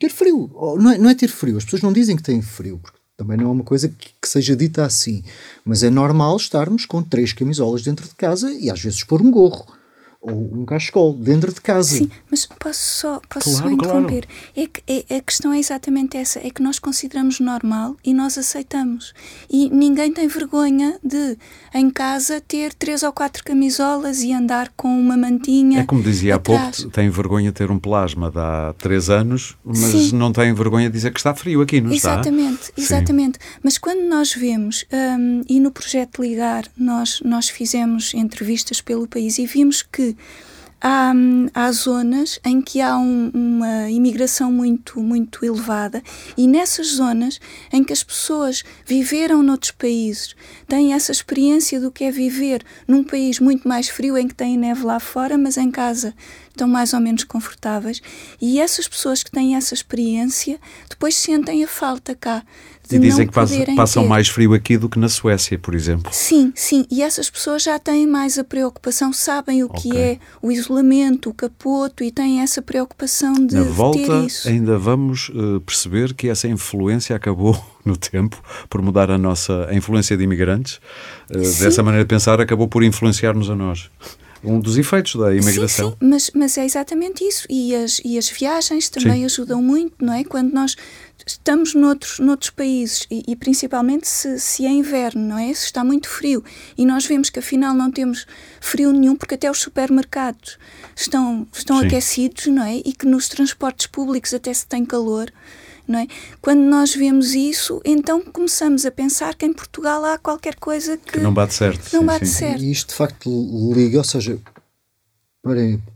S4: ter frio. Não é, não é ter frio, as pessoas não dizem que têm frio, porque também não é uma coisa que, que seja dita assim. Mas é normal estarmos com três camisolas dentro de casa e às vezes pôr um gorro ou um cachecol dentro de casa.
S2: Sim, mas posso só, posso
S1: Claro,
S2: só interromper? É que é, a questão é exatamente essa: é que nós consideramos normal e nós aceitamos. E ninguém tem vergonha de, em casa, ter três ou quatro camisolas e andar com uma mantinha.
S1: É como dizia há
S2: atrás.
S1: pouco, tem vergonha de ter um plasma de há três anos, mas
S2: Sim.
S1: não tem vergonha de dizer que está frio aqui, não está?
S2: Exatamente, exatamente. Mas quando nós vemos, hum, e no projeto Ligar, nós, nós fizemos entrevistas pelo país e vimos que há, há zonas em que há um- uma imigração muito, muito elevada e nessas zonas em que as pessoas viveram noutros países, têm essa experiência do que é viver num país muito mais frio em que tem neve lá fora, mas em casa estão mais ou menos confortáveis. E essas pessoas que têm essa experiência depois sentem a falta cá
S1: E dizem que passam
S2: ter.
S1: mais frio aqui do que na Suécia, por exemplo.
S2: Sim, sim, e essas pessoas já têm mais a preocupação, sabem o que
S1: Ok.
S2: é o isolamento, o capoto e têm essa preocupação de
S1: Na volta,
S2: isso.
S1: ainda vamos eh, perceber que essa influência acabou no tempo por mudar a nossa a influência de imigrantes.
S2: Sim.
S1: dessa maneira de pensar, acabou por influenciar-nos a nós. Um dos efeitos da imigração.
S2: Sim, sim, mas, mas é exatamente isso. E as, e as viagens também
S1: Sim.
S2: ajudam muito, não é? Quando nós estamos noutros, noutros países e, e principalmente se, se é inverno, não é? Se está muito frio e nós vemos que afinal não temos frio nenhum porque até os supermercados estão, estão
S1: Sim.
S2: aquecidos, não é? E que nos transportes públicos até se tem calor. Não é? Quando nós vemos isso, então começamos a pensar que em Portugal há qualquer coisa que,
S1: Que não bate certo.
S2: não
S1: sim,
S2: bate
S1: sim.
S2: certo.
S4: E isto de facto liga, ou seja,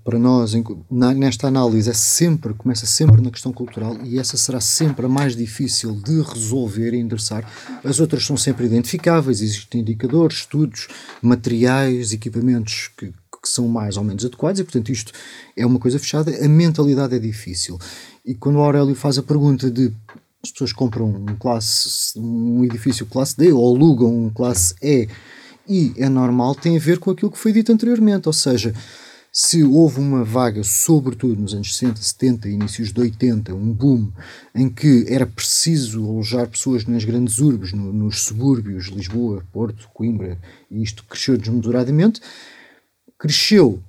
S4: para, nós, nesta análise, é sempre, começa sempre na questão cultural e essa será sempre a mais difícil de resolver e endereçar. As outras são sempre identificáveis, existem indicadores, estudos, materiais, equipamentos que, que são mais ou menos adequados e, portanto, isto é uma coisa fechada. A mentalidade é difícil. E quando o Aurélio faz a pergunta de as pessoas compram um, classe, um edifício classe D ou alugam um classe E e é normal, tem a ver com aquilo que foi dito anteriormente, ou seja, se houve uma vaga, sobretudo nos anos 60, 70, inícios de 80, um boom em que era preciso alojar pessoas nas grandes urbes, no- nos subúrbios, Lisboa, Porto, Coimbra, e isto cresceu desmesuradamente, cresceu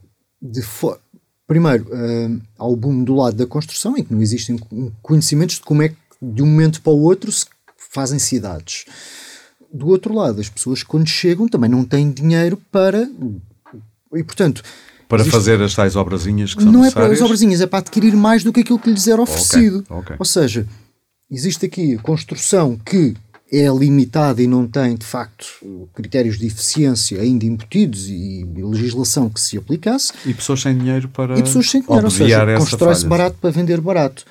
S4: de forma. Primeiro, ah, ao boom do lado da construção, em que não existem conhecimentos de como é que de um momento para o outro se fazem cidades. Do outro lado, as pessoas quando chegam também não têm dinheiro para. E portanto.
S1: Para
S4: existe-
S1: fazer as tais obrazinhas que são
S4: não é para
S1: necessárias.
S4: as obrazinhas, é para adquirir mais do que aquilo que lhes era oferecido.
S1: ok.
S4: Ou seja, existe aqui a construção que é limitada e não tem, de facto, critérios de eficiência ainda embutidos e legislação que se aplicasse,
S1: E pessoas sem dinheiro para
S4: e pessoas sem dinheiro, ou seja, constrói-se barato para vender barato.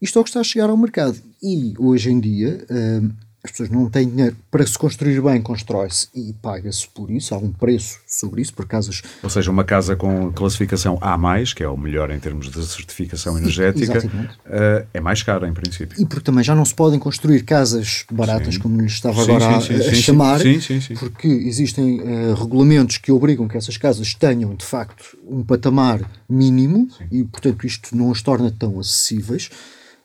S4: Isto é o que está a chegar ao mercado. E hoje em dia hum, as pessoas não têm dinheiro para se construir bem, constrói-se e paga-se por isso, há um preço sobre isso, por casas
S1: Ou seja, uma casa com classificação A+, que é o melhor em termos de certificação energética, eh, é mais cara em princípio.
S4: e porque também já não se podem construir casas baratas,
S1: Sim.
S4: como lhes estava
S1: Sim,
S4: agora
S1: sim,
S4: a, a chamar,
S1: sim, sim, sim.
S4: porque existem eh, regulamentos que obrigam que essas casas tenham, de facto, um patamar mínimo e, portanto, isto não as torna tão acessíveis.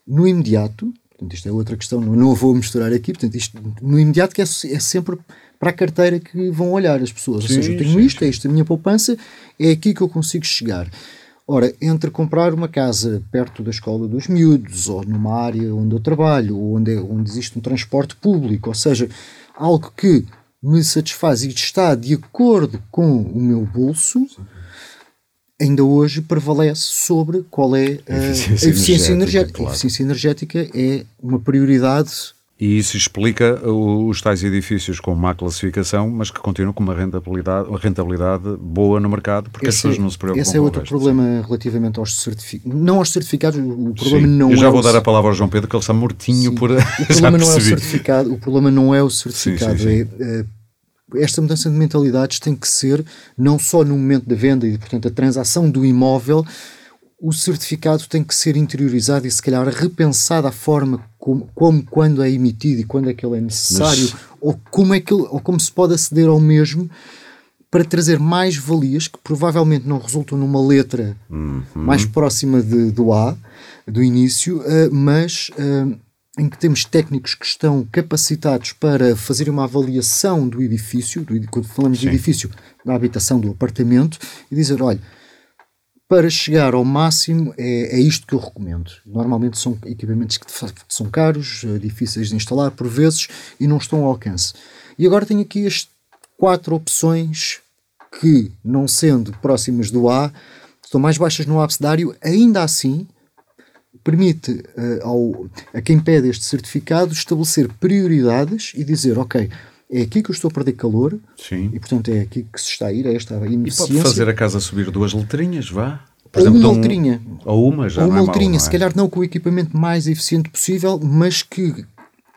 S4: No imediato, portanto, isto é outra questão, não, a vou misturar aqui, portanto, isto no imediato que é, é sempre para a carteira que vão olhar as pessoas. Ou
S1: Sim,
S4: seja, eu tenho
S1: sim,
S4: isto, é isto a minha poupança, é aqui que eu consigo chegar. Ora, entre comprar uma casa perto da escola dos miúdos, ou numa área onde eu trabalho, ou onde, é- onde existe um transporte público, ou seja, algo que me satisfaz e está de acordo com o meu bolso, ainda hoje prevalece sobre qual é a, a
S1: Eficiência
S4: eficiência
S1: energética,
S4: energética.
S1: claro.
S4: A eficiência energética é uma prioridade
S1: E isso explica os tais edifícios com má classificação, mas que continuam com uma rentabilidade, uma rentabilidade boa no mercado, porque as
S4: Esse
S1: pessoas
S4: é-
S1: não se preocupam
S4: Esse é outro problema relativamente aos certificados. Não aos certificados, o problema
S1: Sim.
S4: não
S1: Eu já
S4: é
S1: vou
S4: o
S1: dar a palavra ao João Pedro, que ele está mortinho
S4: Sim.
S1: por.
S4: O
S1: já
S4: problema não é o certificado, o problema não é o certificado. É, é, esta mudança de mentalidades tem que ser não só no momento da venda e, portanto, a transação do imóvel, o certificado tem que ser interiorizado e se calhar repensado a forma como, como quando é emitido e quando é que ele é necessário Mas... ou como é que ele, ou como se pode aceder ao mesmo para trazer mais valias que provavelmente não resultam numa letra uhum. mais próxima de, do A, do início, uh, mas uh, em que temos técnicos que estão capacitados para fazer uma avaliação do edifício, do, quando falamos Sim. de edifício, da habitação, do apartamento, e dizer, olha, para chegar ao máximo é, é isto que eu recomendo. Normalmente são equipamentos que são caros, eh, difíceis de instalar por vezes e não estão ao alcance. E agora tenho aqui as quatro opções que, não sendo próximas do A, estão mais baixas no abcedário, ainda assim permite uh, ao, a quem pede este certificado estabelecer prioridades e dizer, ok, é aqui que eu estou a perder calor Sim. e portanto é aqui que se está a ir a esta ineficiência.
S1: E pode fazer a casa subir duas letrinhas, vá?
S4: Por ou exemplo, uma um, letrinha.
S1: Ou uma já
S4: Ou uma
S1: é
S4: letrinha,
S1: mal,
S4: é? se calhar não com o equipamento mais eficiente possível, mas que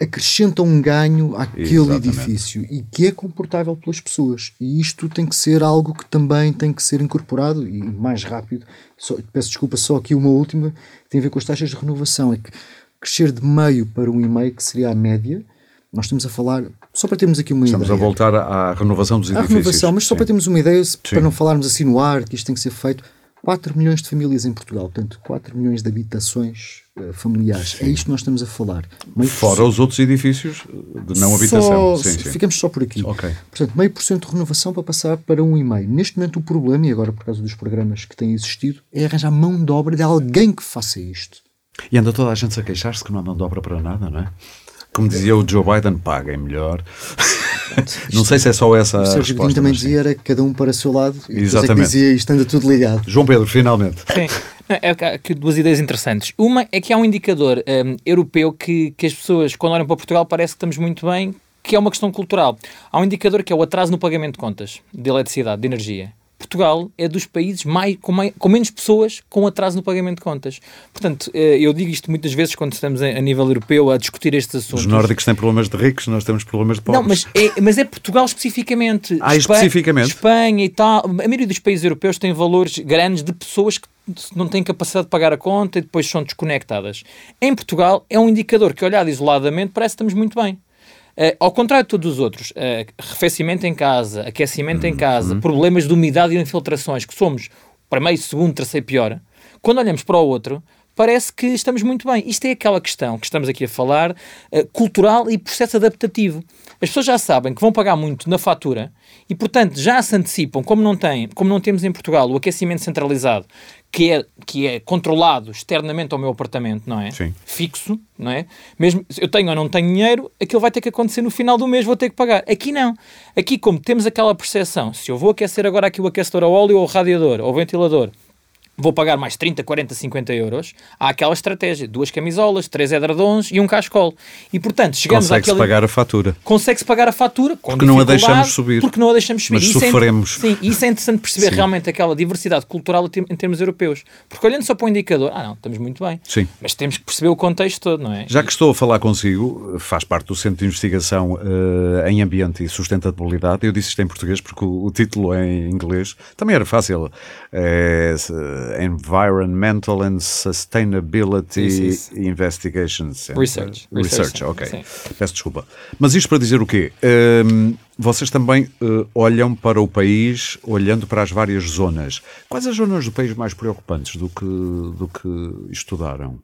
S4: acrescenta um ganho àquele Exatamente. edifício e que é comportável pelas pessoas. E isto tem que ser algo que também tem que ser incorporado e mais rápido. Só, peço desculpa, só aqui uma última, tem a ver com as taxas de renovação. É que crescer de meio para um e meio, que seria a média, nós estamos a falar, só para termos aqui uma
S1: estamos
S4: ideia.
S1: Estamos a voltar à renovação dos edifícios.
S4: À renovação, mas só Sim. para termos uma ideia, para não falarmos assim no ar, que isto tem que ser feito 4 milhões de famílias em Portugal, portanto, 4 milhões de habitações uh, familiares. Sim. É isto que nós estamos a falar.
S1: Meio Fora os outros edifícios de não habitação.
S4: Sim, sim. Ficamos só por aqui. Okay. Portanto, meio por cento de renovação para passar para um e meio. Neste momento, o problema, e agora por causa dos programas que têm existido, é arranjar mão de obra de alguém que faça isto.
S1: E anda toda a gente a queixar-se que não há mão de obra para nada, não é? Como dizia o Joe Biden, paguem melhor. não sei se é só essa. O
S4: Sérgio Godinho também dizia era cada um para o seu lado. E Exatamente. É que dizia isto anda tudo ligado.
S1: João Pedro, finalmente.
S3: Sim. É, duas ideias interessantes. Uma é que há um indicador um, europeu que, que as pessoas, quando olham para Portugal, parece que estamos muito bem, que é uma questão cultural. Há um indicador que é o atraso no pagamento de contas de eletricidade, de energia. Portugal é dos países mais, com, mais, com, menos pessoas com atraso no pagamento de contas. Portanto, eh, eu digo isto muitas vezes quando estamos a nível europeu a discutir estes assuntos.
S1: Os nórdicos têm problemas de ricos, nós temos problemas de pobres.
S3: Não, mas é, mas é Portugal especificamente.
S1: Ah, Espanha, especificamente?
S3: Espanha e tal. A maioria dos países europeus tem valores grandes de pessoas que não têm capacidade de pagar a conta e depois são desconectadas. Em Portugal é um indicador que, olhado isoladamente, parece que estamos muito bem. Uh, ao contrário de todos os outros, uh, arrefecimento em casa, aquecimento em casa, uhum. problemas de umidade e infiltrações, que somos primeiro, segundo, terceiro pior, quando olhamos para o outro, parece que estamos muito bem. Isto é aquela questão que estamos aqui a falar, uh, cultural e processo adaptativo. As pessoas já sabem que vão pagar muito na fatura e, portanto, já se antecipam, como não, tem, como não temos em Portugal o aquecimento centralizado, que é, que é controlado externamente ao meu apartamento, não é?
S1: Sim.
S3: Fixo, não é? Mesmo se eu tenho ou não tenho dinheiro, aquilo vai ter que acontecer no final do mês, vou ter que pagar. Aqui não. Aqui, como temos aquela percepção, se eu vou aquecer agora aqui o aquecedor a óleo ou o radiador ou o ventilador, vou pagar mais 30, 40, 50 euros, há aquela estratégia, duas camisolas, três edredons e um cascol. E portanto, chegamos
S1: Consegue-se
S3: àquele...
S1: pagar a fatura.
S3: Consegue-se pagar a fatura,
S1: porque não a deixamos subir.
S3: Porque não a deixamos subir.
S1: Mas isso sofremos.
S3: É, sim, isso é interessante perceber sim. realmente aquela diversidade cultural em termos europeus. Porque olhando só para o indicador, ah não, estamos muito bem.
S1: Sim.
S3: Mas temos que perceber o contexto todo, não é?
S1: Já que estou a falar consigo, faz parte do Centro de Investigação uh, em Ambiente e Sustentabilidade, eu disse isto em português porque o, o título é em inglês, também era fácil. É, Environment Environmental and Sustainability isso, isso. Investigations.
S3: Research.
S1: Research, Research ok. Sim. Peço desculpa. Mas isto para dizer o quê? Um, vocês também uh, olham para o país olhando para as várias zonas. Quais as zonas do país mais preocupantes do que, do que estudaram?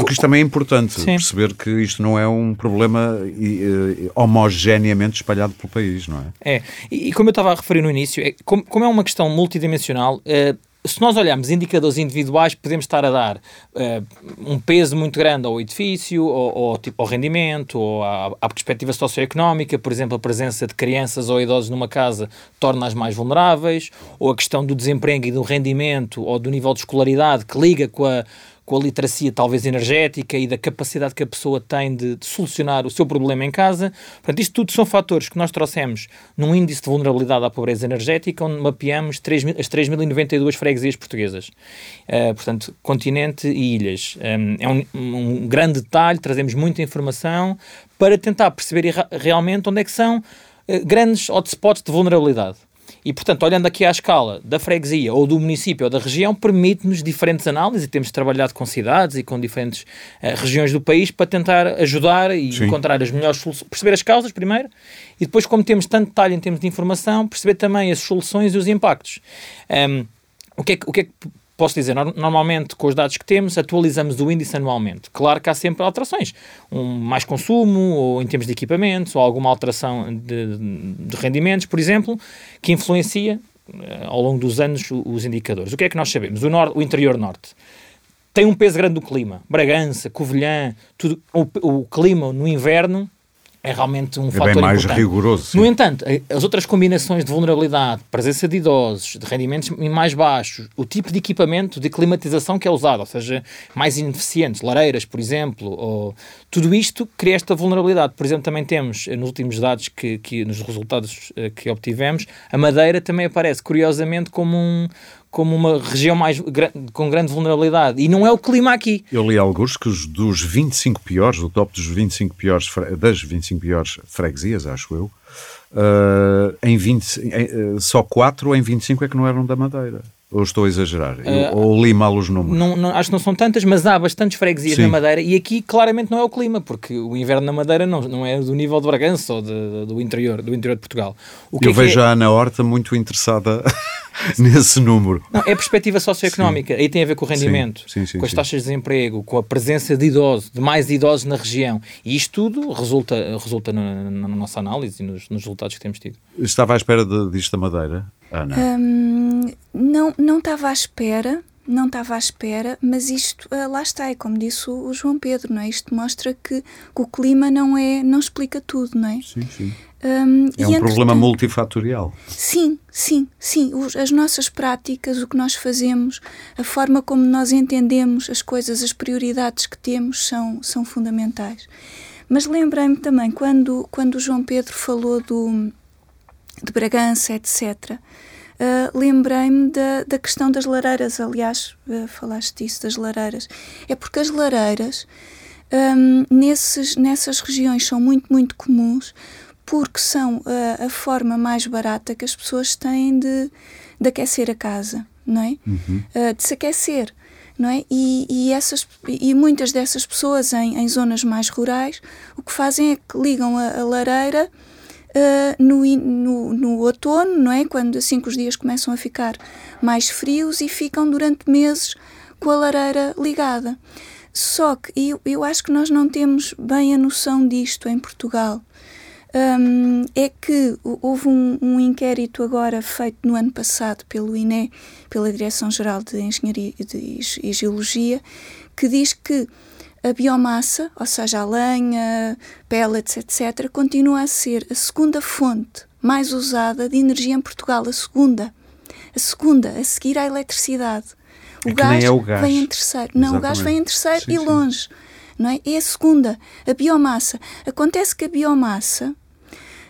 S1: Porque isto também é importante, Sim. perceber que isto não é um problema uh, homogeneamente espalhado pelo país, não é?
S3: É, e, e como eu estava a referir no início, é, como, como, é uma questão multidimensional, uh, se nós olharmos indicadores individuais, podemos estar a dar uh, um peso muito grande ao edifício, ou, ou tipo, ao rendimento, ou à, à, perspectiva socioeconómica, por exemplo, a presença de crianças ou idosos numa casa torna-as mais vulneráveis, ou a questão do desemprego e do rendimento, ou do nível de escolaridade que liga com a com a literacia talvez energética e da capacidade que a pessoa tem de, de, solucionar o seu problema em casa. Portanto, isto tudo são fatores que nós trouxemos num índice de vulnerabilidade à pobreza energética, onde mapeamos 3, as 3.092 freguesias portuguesas. Uh, portanto, continente e ilhas. Um, é um, um, grande detalhe, trazemos muita informação para tentar perceber realmente onde é que são uh, grandes hotspots de vulnerabilidade. E, portanto, olhando aqui à escala da freguesia ou do município ou da região, permite-nos diferentes análises e temos trabalhado com cidades e com diferentes uh, regiões do país para tentar ajudar e Sim. encontrar as melhores soluções, perceber as causas primeiro e depois, como temos tanto detalhe em termos de informação, perceber também as soluções e os impactos. Um, o que, é que, o que é que posso dizer, normalmente com os dados que temos, atualizamos o índice anualmente. Claro que há sempre alterações, um, mais consumo, ou em termos de equipamentos, ou alguma alteração de, de rendimentos, por exemplo, que influencia eh, ao longo dos anos os indicadores. O que é que nós sabemos? O, nor o interior norte tem um peso grande do clima. Bragança, Covilhã, tudo, o, o clima no inverno é realmente um é fator
S1: bem mais
S3: importante.
S1: rigoroso. Sim.
S3: No entanto, as outras combinações de vulnerabilidade, presença de idosos, de rendimentos mais baixos, o tipo de equipamento de climatização que é usado, ou seja, mais ineficientes, lareiras, por exemplo, ou, tudo isto cria esta vulnerabilidade. Por exemplo, também temos, nos últimos dados que, que nos resultados eh, que obtivemos, a Madeira também aparece, curiosamente, como um, como uma região mais com grande vulnerabilidade. E não é o clima aqui.
S1: Eu li alguns que os, dos 25 piores, o top dos 25 piores, das 25 piores freguesias, acho eu, uh, em 20, em, uh, só 4 em 25 é que não eram da Madeira. Ou estou a exagerar? Uh, ou li mal os números?
S3: Não, não, acho que não são tantas, mas há bastantes freguesias Sim. na Madeira e aqui claramente não é o clima, porque o inverno na Madeira não, não é do nível de Bragança ou de, de, do, interior, do interior de Portugal.
S1: O que Eu é vejo que é... a Ana Horta muito interessada nesse número.
S3: Não, é a perspectiva socioeconómica, sim. aí tem a ver com o rendimento, sim, sim, com as taxas de desemprego, com a presença de idosos, de mais idosos na região. E isto tudo resulta, resulta na, na nossa análise e nos, nos, resultados que temos tido.
S1: Estava à espera de, disto da Madeira? Ana?
S2: Um, não, não estava à espera, não estava à espera, mas isto uh, lá está, é como disse o, o, João Pedro, não é? Isto mostra que, que, o clima não é, não explica tudo, não é?
S1: Sim, sim. Um, é um problema multifatorial.
S2: Sim, sim, sim. Os, as nossas práticas, o que nós fazemos, a forma como nós entendemos as coisas, as prioridades que temos são, são fundamentais. Mas lembrei-me também, quando, quando o João Pedro falou do, de Bragança, etc., uh, ah, lembrei-me da, da questão das lareiras. Aliás, uh, falaste disso, das lareiras. É porque as lareiras, um, nesses, nessas regiões, são muito, muito comuns, porque são uh, a forma mais barata que as pessoas têm de, de aquecer a casa, não é? Uhum. de se aquecer. Não é? E, e, essas, e muitas dessas pessoas em, em zonas mais rurais o que fazem é que ligam a, a lareira uh, no, no, no outono, não é? Quando assim que os dias começam a ficar mais frios e ficam durante meses com a lareira ligada. Só que eu, eu acho que nós não temos bem a noção disto em Portugal. Um, é que houve um, um, inquérito agora feito no ano passado pelo INE, pela Direção-Geral de Engenharia e Geologia, que diz que a biomassa, ou seja, a lenha, pellets, etc., continua a ser a segunda fonte mais usada de energia em Portugal, a segunda. A segunda, a seguir à eletricidade.
S1: O, é gás, é o gás
S2: vem em terceiro. Não, o gás vem em terceiro sim, e longe. Não é? é a segunda, a biomassa. Acontece que a biomassa,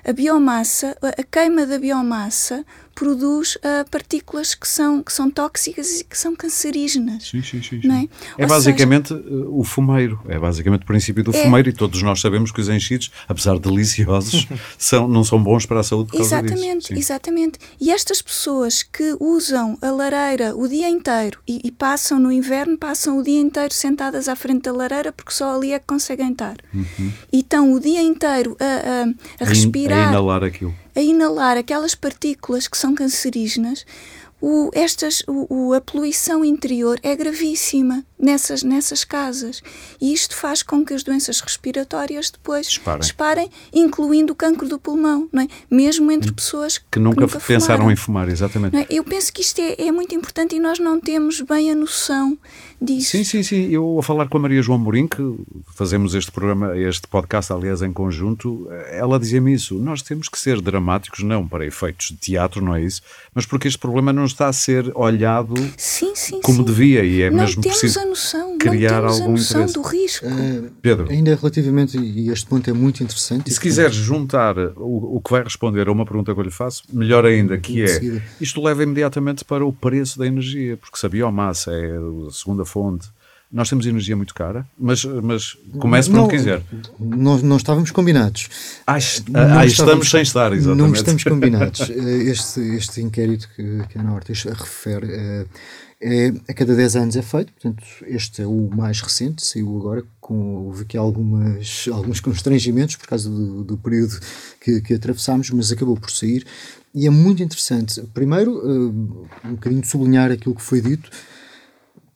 S2: a biomassa, a queima da biomassa produz uh, partículas que são, que são tóxicas e que são cancerígenas.
S1: Sim, sim, sim. sim. É? é basicamente seja, o fumeiro, é basicamente o princípio do é, fumeiro e todos nós sabemos que os enchidos, apesar de deliciosos, são, não são bons para a saúde
S2: Exatamente, exatamente. E estas pessoas que usam a lareira o dia inteiro e, e, passam no inverno, passam o dia inteiro sentadas à frente da lareira porque só ali é que conseguem estar. Uhum. E estão o dia inteiro a, a, a respirar.
S1: A inalar aquilo
S2: a inalar aquelas partículas que são cancerígenas, o, estas, o, a poluição interior é gravíssima nessas, nessas casas. E isto faz com que as doenças respiratórias depois disparem, disparem incluindo o cancro do pulmão, não é? mesmo entre pessoas que,
S1: que nunca, nunca pensaram fumaram. em fumar, exatamente.
S2: É? Eu penso que isto é, é, muito importante e nós não temos bem a noção disso.
S1: Sim, sim, sim. Eu, a falar com a Maria João Mourinho, que fazemos este programa, este podcast, aliás, em conjunto, ela dizia-me isso. Nós temos que ser dramáticos, não para efeitos de teatro, não é isso, mas porque este problema não está a ser olhado
S2: sim, sim,
S1: como
S2: sim.
S1: devia e é
S2: não
S1: mesmo preciso
S2: noção,
S1: criar
S2: não
S1: temos algum
S2: a noção
S1: interesse.
S2: do risco.
S4: Uh, Pedro. Ainda relativamente, e este ponto é muito interessante.
S1: E se quiseres juntar o, o que vai responder a uma pergunta que eu lhe faço, melhor ainda, que é, isto leva imediatamente para o preço da energia, porque se a biomassa é a segunda fonte nós temos energia muito cara, mas, mas comece por onde quiser.
S4: Não, não estávamos combinados.
S1: Ah, ah, estamos sem estar, exatamente.
S4: Não estamos combinados. Eh, este, este inquérito que, que a Norte refere é, é, a cada 10 anos é feito, portanto, este é o mais recente, saiu agora, com, houve aqui algumas, alguns constrangimentos por causa do, do período que, que atravessámos, mas acabou por sair e é muito interessante. Primeiro, um bocadinho de sublinhar aquilo que foi dito,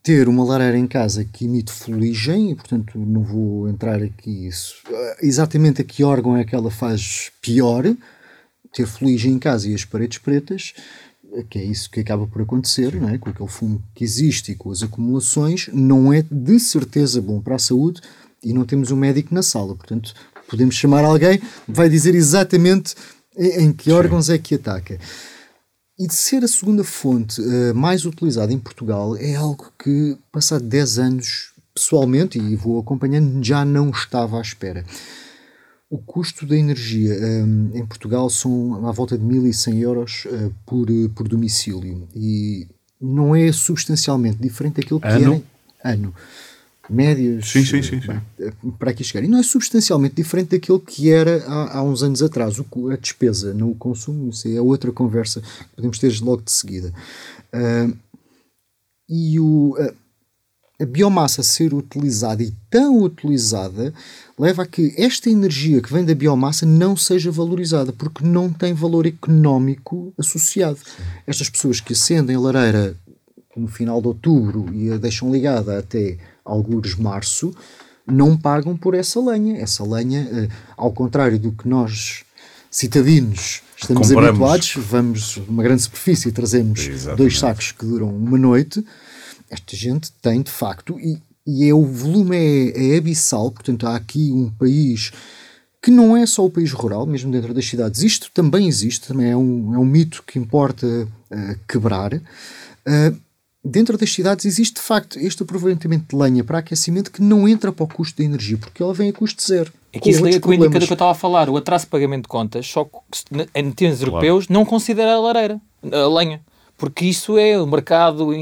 S4: ter uma lareira em casa que emite fuligem, e portanto não vou entrar aqui isso, exatamente a que órgão é que ela faz pior, ter fuligem em casa e as paredes pretas, que é isso que acaba por acontecer, não é? com aquele fumo que existe e com as acumulações, não é de certeza bom para a saúde e não temos um médico na sala, portanto podemos chamar alguém, vai dizer exatamente em que órgãos é que ataca. E de ser a segunda fonte uh, mais utilizada em Portugal é algo que, passado 10 anos, pessoalmente, e vou acompanhando, já não estava à espera. O custo da energia um, eh, em Portugal são à volta de 1.100 euros uh, por, por domicílio e não é substancialmente diferente daquilo que ano? era ano médias
S1: sim, sim, sim, bem,
S4: para aqui chegar. E não é substancialmente diferente daquilo que era há, há uns anos atrás. O, a despesa no consumo, isso é outra conversa que podemos ter logo de seguida. Uh, e o, a, a biomassa ser utilizada e tão utilizada leva a que esta energia que vem da biomassa não seja valorizada, porque não tem valor económico associado. Estas pessoas que acendem a lareira no final de outubro e a deixam ligada até alguns março, não pagam por essa lenha. Essa lenha, eh, ao contrário do que nós, citadinos, estamos Compramos. habituados, vamos uma grande superfície e trazemos Exatamente. dois sacos que duram uma noite, esta gente tem de facto, e, e é, o volume é, é abissal, portanto há aqui um país que não é só o país rural, mesmo dentro das cidades. Isto também existe, também é um, é um mito que importa uh, quebrar. Uh, dentro das cidades existe de facto este aproveitamento de lenha para aquecimento que não entra para o custo da energia, porque ela vem a custo zero.
S3: É que isso liga com o indicador que eu estava a falar, o atraso de pagamento de contas, só que em termos claro. europeus não considera a lareira, a lenha, porque isso é o mercado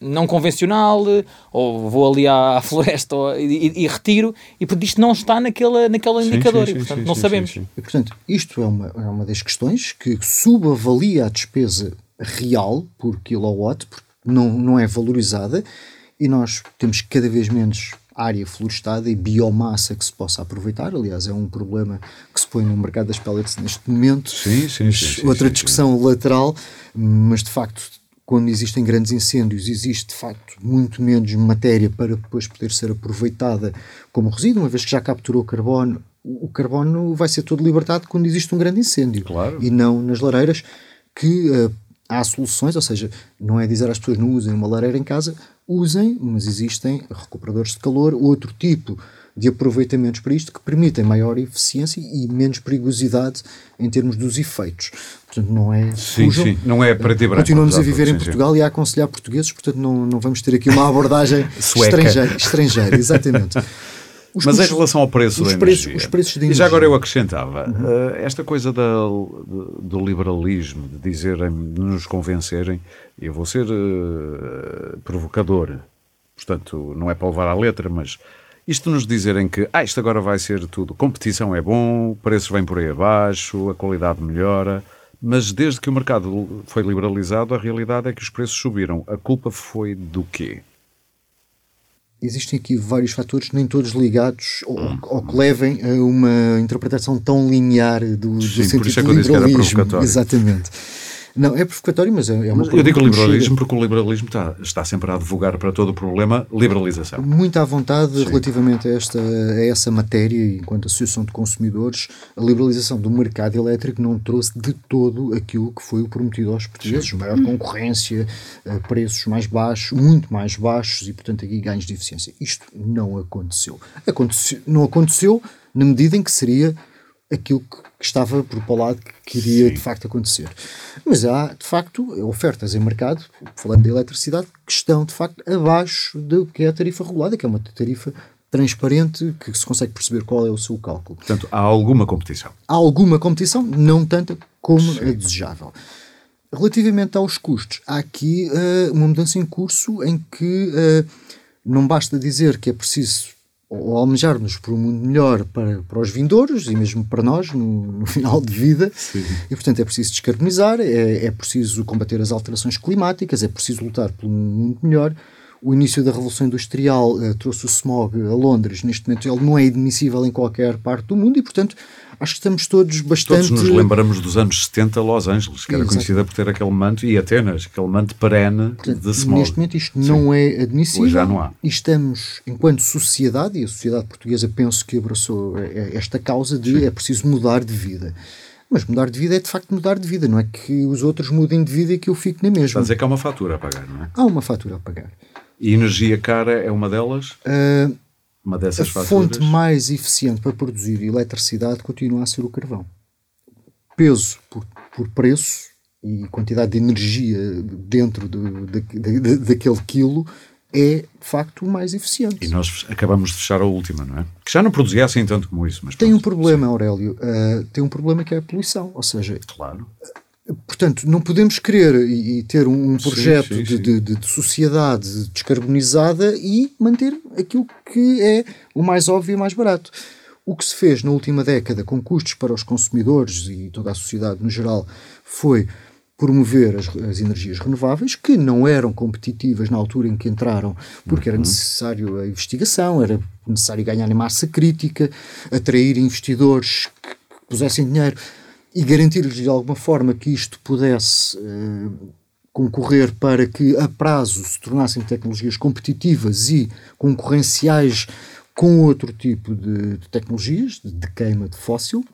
S3: não convencional, ou vou ali à floresta e, e, e, retiro, e porque isto não está naquele, naquele sim, indicador, sim, sim, e portanto não sabemos.
S4: E portanto, isto é uma, é uma das questões que subavalia a despesa real por kilowatt, porque não, não é valorizada e nós temos cada vez menos área florestada e biomassa que se possa aproveitar. Aliás, é um problema que se põe no mercado das pellets neste momento.
S1: Sim, sim, sim
S4: Outra
S1: sim,
S4: discussão
S1: sim.
S4: lateral, mas de facto, quando existem grandes incêndios, existe de facto muito menos matéria para depois poder ser aproveitada como resíduo, uma vez que já capturou carbono. O carbono vai ser todo libertado quando existe um grande incêndio
S1: claro.
S4: e não nas lareiras que uh, há soluções, ou seja, não é dizer às pessoas não usem uma lareira em casa, usem, mas existem recuperadores de calor, outro tipo de aproveitamentos para isto que permitem maior eficiência e menos perigosidade em termos dos efeitos. Portanto, não é.
S1: Sim, fujam. sim, não é para ter branco.
S4: Continuamos a viver em Portugal sim. e a aconselhar portugueses, portanto, não, não vamos ter aqui uma abordagem estrangeira, estrangeira, exatamente.
S1: Os Mas custos, em relação ao preço
S4: os
S1: da
S4: preços,
S1: energia,
S4: os preços de energia.
S1: E já agora eu acrescentava, uhum. uh, esta coisa da, do liberalismo, de dizerem, de nos convencerem, eu vou ser uh, provocador, portanto, não é para levar à letra, mas isto nos dizerem que ah, isto agora vai ser tudo, competição é bom, preços vêm por aí abaixo, a qualidade melhora, mas desde que o mercado foi liberalizado, a realidade é que os preços subiram. A culpa foi do quê?
S4: existem aqui vários fatores, nem todos ligados ou, hum. ou, que levem a uma interpretação tão linear do, Sim, do sentido do liberalismo. Exatamente. Não, é provocatório, mas é, é uma
S1: Eu digo liberalismo porque o liberalismo está, está sempre a advogar para todo o problema liberalização.
S4: Muito à vontade Sim. relativamente a, esta, a essa matéria, enquanto Associação de Consumidores, a liberalização do mercado elétrico não trouxe de todo aquilo que foi o prometido aos portugueses, Sim. maior concorrência, eh, preços mais baixos, muito mais baixos e, portanto, aqui ganhos de eficiência. Isto não aconteceu. aconteceu não aconteceu na medida em que seria aquilo que estava por lado que iria Sim. de facto acontecer. Mas há, de facto, ofertas em mercado, falando de eletricidade, que estão de facto abaixo do que é a tarifa regulada, que é uma tarifa transparente, que se consegue perceber qual é o seu cálculo.
S1: Portanto, há alguma competição.
S4: Há alguma competição, não tanta como Sim. é desejável. Relativamente aos custos, há aqui uh, uma mudança em curso em que uh, Não basta dizer que é preciso ou almejarmos por um mundo melhor para, para os vindouros e mesmo para nós no, no final de vida. Sim. E, portanto, é preciso descarbonizar, é, é preciso combater as alterações climáticas, é preciso lutar por um mundo melhor. O início da Revolução Industrial uh, trouxe o smog a Londres. Neste momento, ele não é admissível em qualquer parte do mundo e, portanto, acho que estamos todos bastante.
S1: Todos nos lembramos dos anos 70 Los Angeles, que era Exato. conhecida por ter aquele manto, e Atenas, aquele manto perene Portanto, de smog.
S4: Neste momento isto Sim. não é admissível. Hoje já não há. E estamos, enquanto sociedade, e a sociedade portuguesa penso que abraçou esta causa de Sim. é preciso mudar de vida. Mas mudar de vida é de facto mudar de vida, não é que os outros mudem de vida e que eu fique na mesma.
S1: Está a dizer que há uma fatura a pagar, não é?
S4: Há uma fatura a pagar.
S1: E energia cara é uma delas? Uh, uma dessas
S4: a faturas? fonte mais eficiente para produzir eletricidade continua a ser o carvão. Peso por, por preço e quantidade de energia dentro do, daquele quilo é de facto o mais eficiente.
S1: E nós acabamos de fechar a última, não é? Que já não produzia assim tanto como isso. Mas
S4: tem pronto, um problema, sim. Aurélio, uh, tem um problema que é a poluição, ou seja,
S1: claro.
S4: Portanto, não podemos querer e, ter um projeto sim, sim, de, de, de, sociedade descarbonizada e manter aquilo que é o mais óbvio e mais barato. O que se fez na última década com custos para os consumidores e toda a sociedade no geral foi promover as, as, energias renováveis, que não eram competitivas na altura em que entraram, porque era uhum. necessário a investigação, era necessário ganhar em massa crítica, atrair investidores que pusessem dinheiro e garantir-lhes de alguma forma que isto pudesse uh, concorrer para que a prazo se tornassem tecnologias competitivas e concorrenciais com outro tipo de, de tecnologias, de, de, queima de fóssil.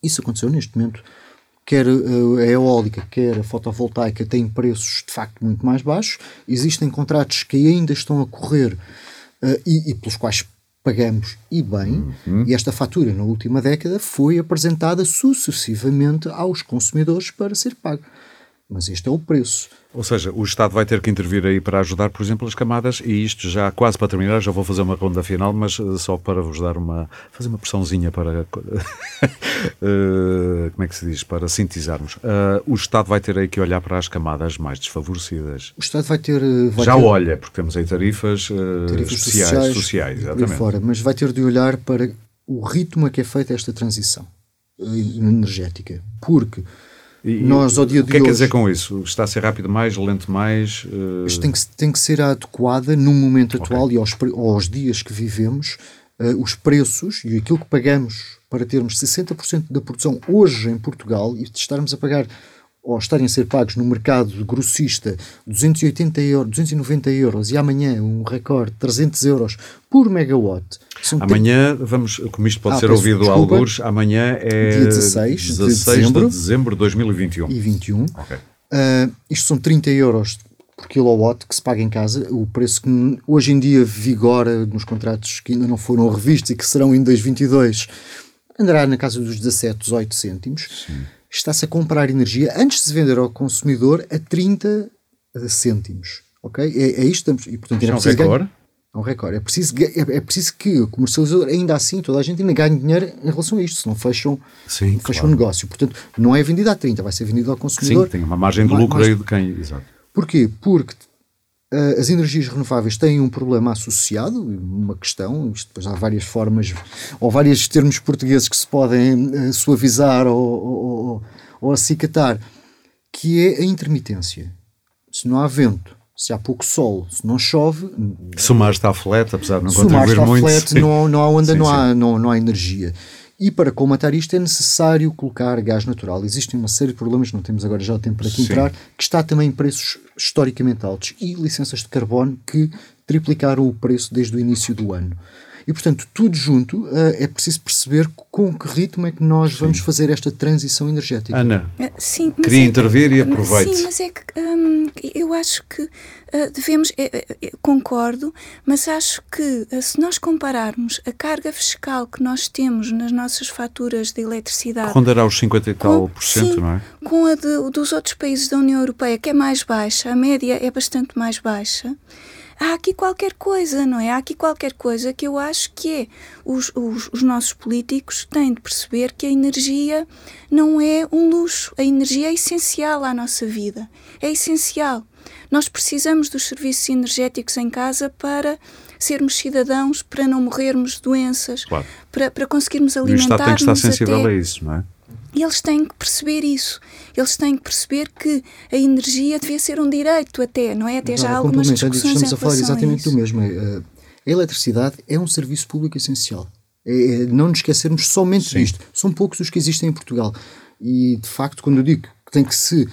S4: Isso aconteceu neste momento. Quer a eólica, quer a fotovoltaica têm preços de facto muito mais baixos. Existem contratos que ainda estão a correr uh, e, e pelos quais pagamos e bem, uhum. e esta fatura na última década foi apresentada sucessivamente aos consumidores para ser pago. Mas este é o preço.
S1: Ou seja, o Estado vai ter que intervir aí para ajudar, por exemplo, as camadas, e isto já quase para terminar, já vou fazer uma ronda final, mas uh, só para vos dar uma. fazer uma pressãozinha para. uh, como é que se diz? Para sintetizarmos. Uh, o Estado vai ter aí que olhar para as camadas mais desfavorecidas.
S4: O Estado vai ter. Vai
S1: já
S4: ter,
S1: olha, porque temos aí tarifas, tarifas sociais, sociais, sociais exatamente.
S4: Fora, mas vai ter de olhar para o ritmo a que é feita esta transição energética. Porque
S1: e, Nós, ao dia o que é que quer dizer com isso? Está a ser rápido mais, lento mais?
S4: Uh... Isto tem que, tem que ser adequada no momento atual okay. e aos, aos dias que vivemos, uh, os preços e aquilo que pagamos para termos 60% da produção hoje em Portugal e estarmos a pagar ou estarem a ser pagos no mercado grossista 280 euros, 290 euros e amanhã um recorde 300 euros por megawatt.
S1: amanhã, vamos, como isto pode ah, ser ouvido desculpa, alguns, amanhã é
S4: dia 16, 16 de, dezembro,
S1: de dezembro de 2021.
S4: E 21. Okay. Uh, isto são 30 euros por kilowatt que se paga em casa, o preço que hoje em dia vigora nos contratos que ainda não foram revistos e que serão em 2022 andará na casa dos 17, 18 cêntimos. Sim está-se a comprar energia antes de se vender ao consumidor a 30 cêntimos. Ok? É, é isto. E,
S1: portanto, é, um recorde?
S4: É um recorde. É preciso, é, é, preciso que o comercializador, ainda assim, toda a gente ainda ganhe dinheiro em relação a isto, senão fecham, Sim, fecham claro. o negócio. Portanto, não é vendido a 30, vai ser vendido ao consumidor.
S1: Sim, tem uma margem de lucro aí de quem. Exato.
S4: Porquê? Porque as energias renováveis têm um problema associado, uma questão, isto depois há várias formas, ou vários termos portugueses que se podem uh, suavizar ou, ou, ou acicatar, que é a intermitência. Se não há vento, se há pouco sol, se não chove.
S1: Se o mar está flat, apesar de não contribuir muito. Se o mar está
S4: não, não há onda, sim, não, há, não, não há energia. E para colmatar isto é necessário colocar gás natural. Existem uma série de problemas, não temos agora já o tempo para aqui entrar, que está também em preços historicamente altos e licenças de carbono que triplicaram o preço desde o início do ano. E, portanto, tudo junto, uh, é preciso perceber com que ritmo é que nós sim. vamos fazer esta transição energética.
S1: Ana,
S2: eh, sim,
S1: queria é, intervir e aproveite.
S2: Sim, mas é que hum, eu acho que uh, devemos, concordo, mas acho que uh, se nós compararmos a carga fiscal que nós temos nas nossas faturas de eletricidade.
S1: Rondará os 50 e tal por cento,
S2: sim,
S1: não é?
S2: Com a de, dos outros países da União Europeia, que é mais baixa, a média é bastante mais baixa há aqui qualquer coisa, não é? Há aqui qualquer coisa que eu acho que é. Os, os, os, nossos políticos têm de perceber que a energia não é um luxo. A energia é essencial à nossa vida. É essencial. nós precisamos dos serviços energéticos em casa para sermos cidadãos, para não morrermos de doenças, claro. para, para conseguirmos alimentar-nos.
S1: E o Estado tem que estar sensível até... a isso, não é?
S2: E eles têm que perceber isso. Eles têm que perceber que a energia devia ser um direito até, não é? Até já há algumas discussões
S4: Estamos a falar exatamente do mesmo. Eh, a eletricidade é um serviço público essencial. É, é, não nos esquecermos somente Sim. disto. São poucos os que existem em Portugal. E, de facto, quando eu digo que tem que se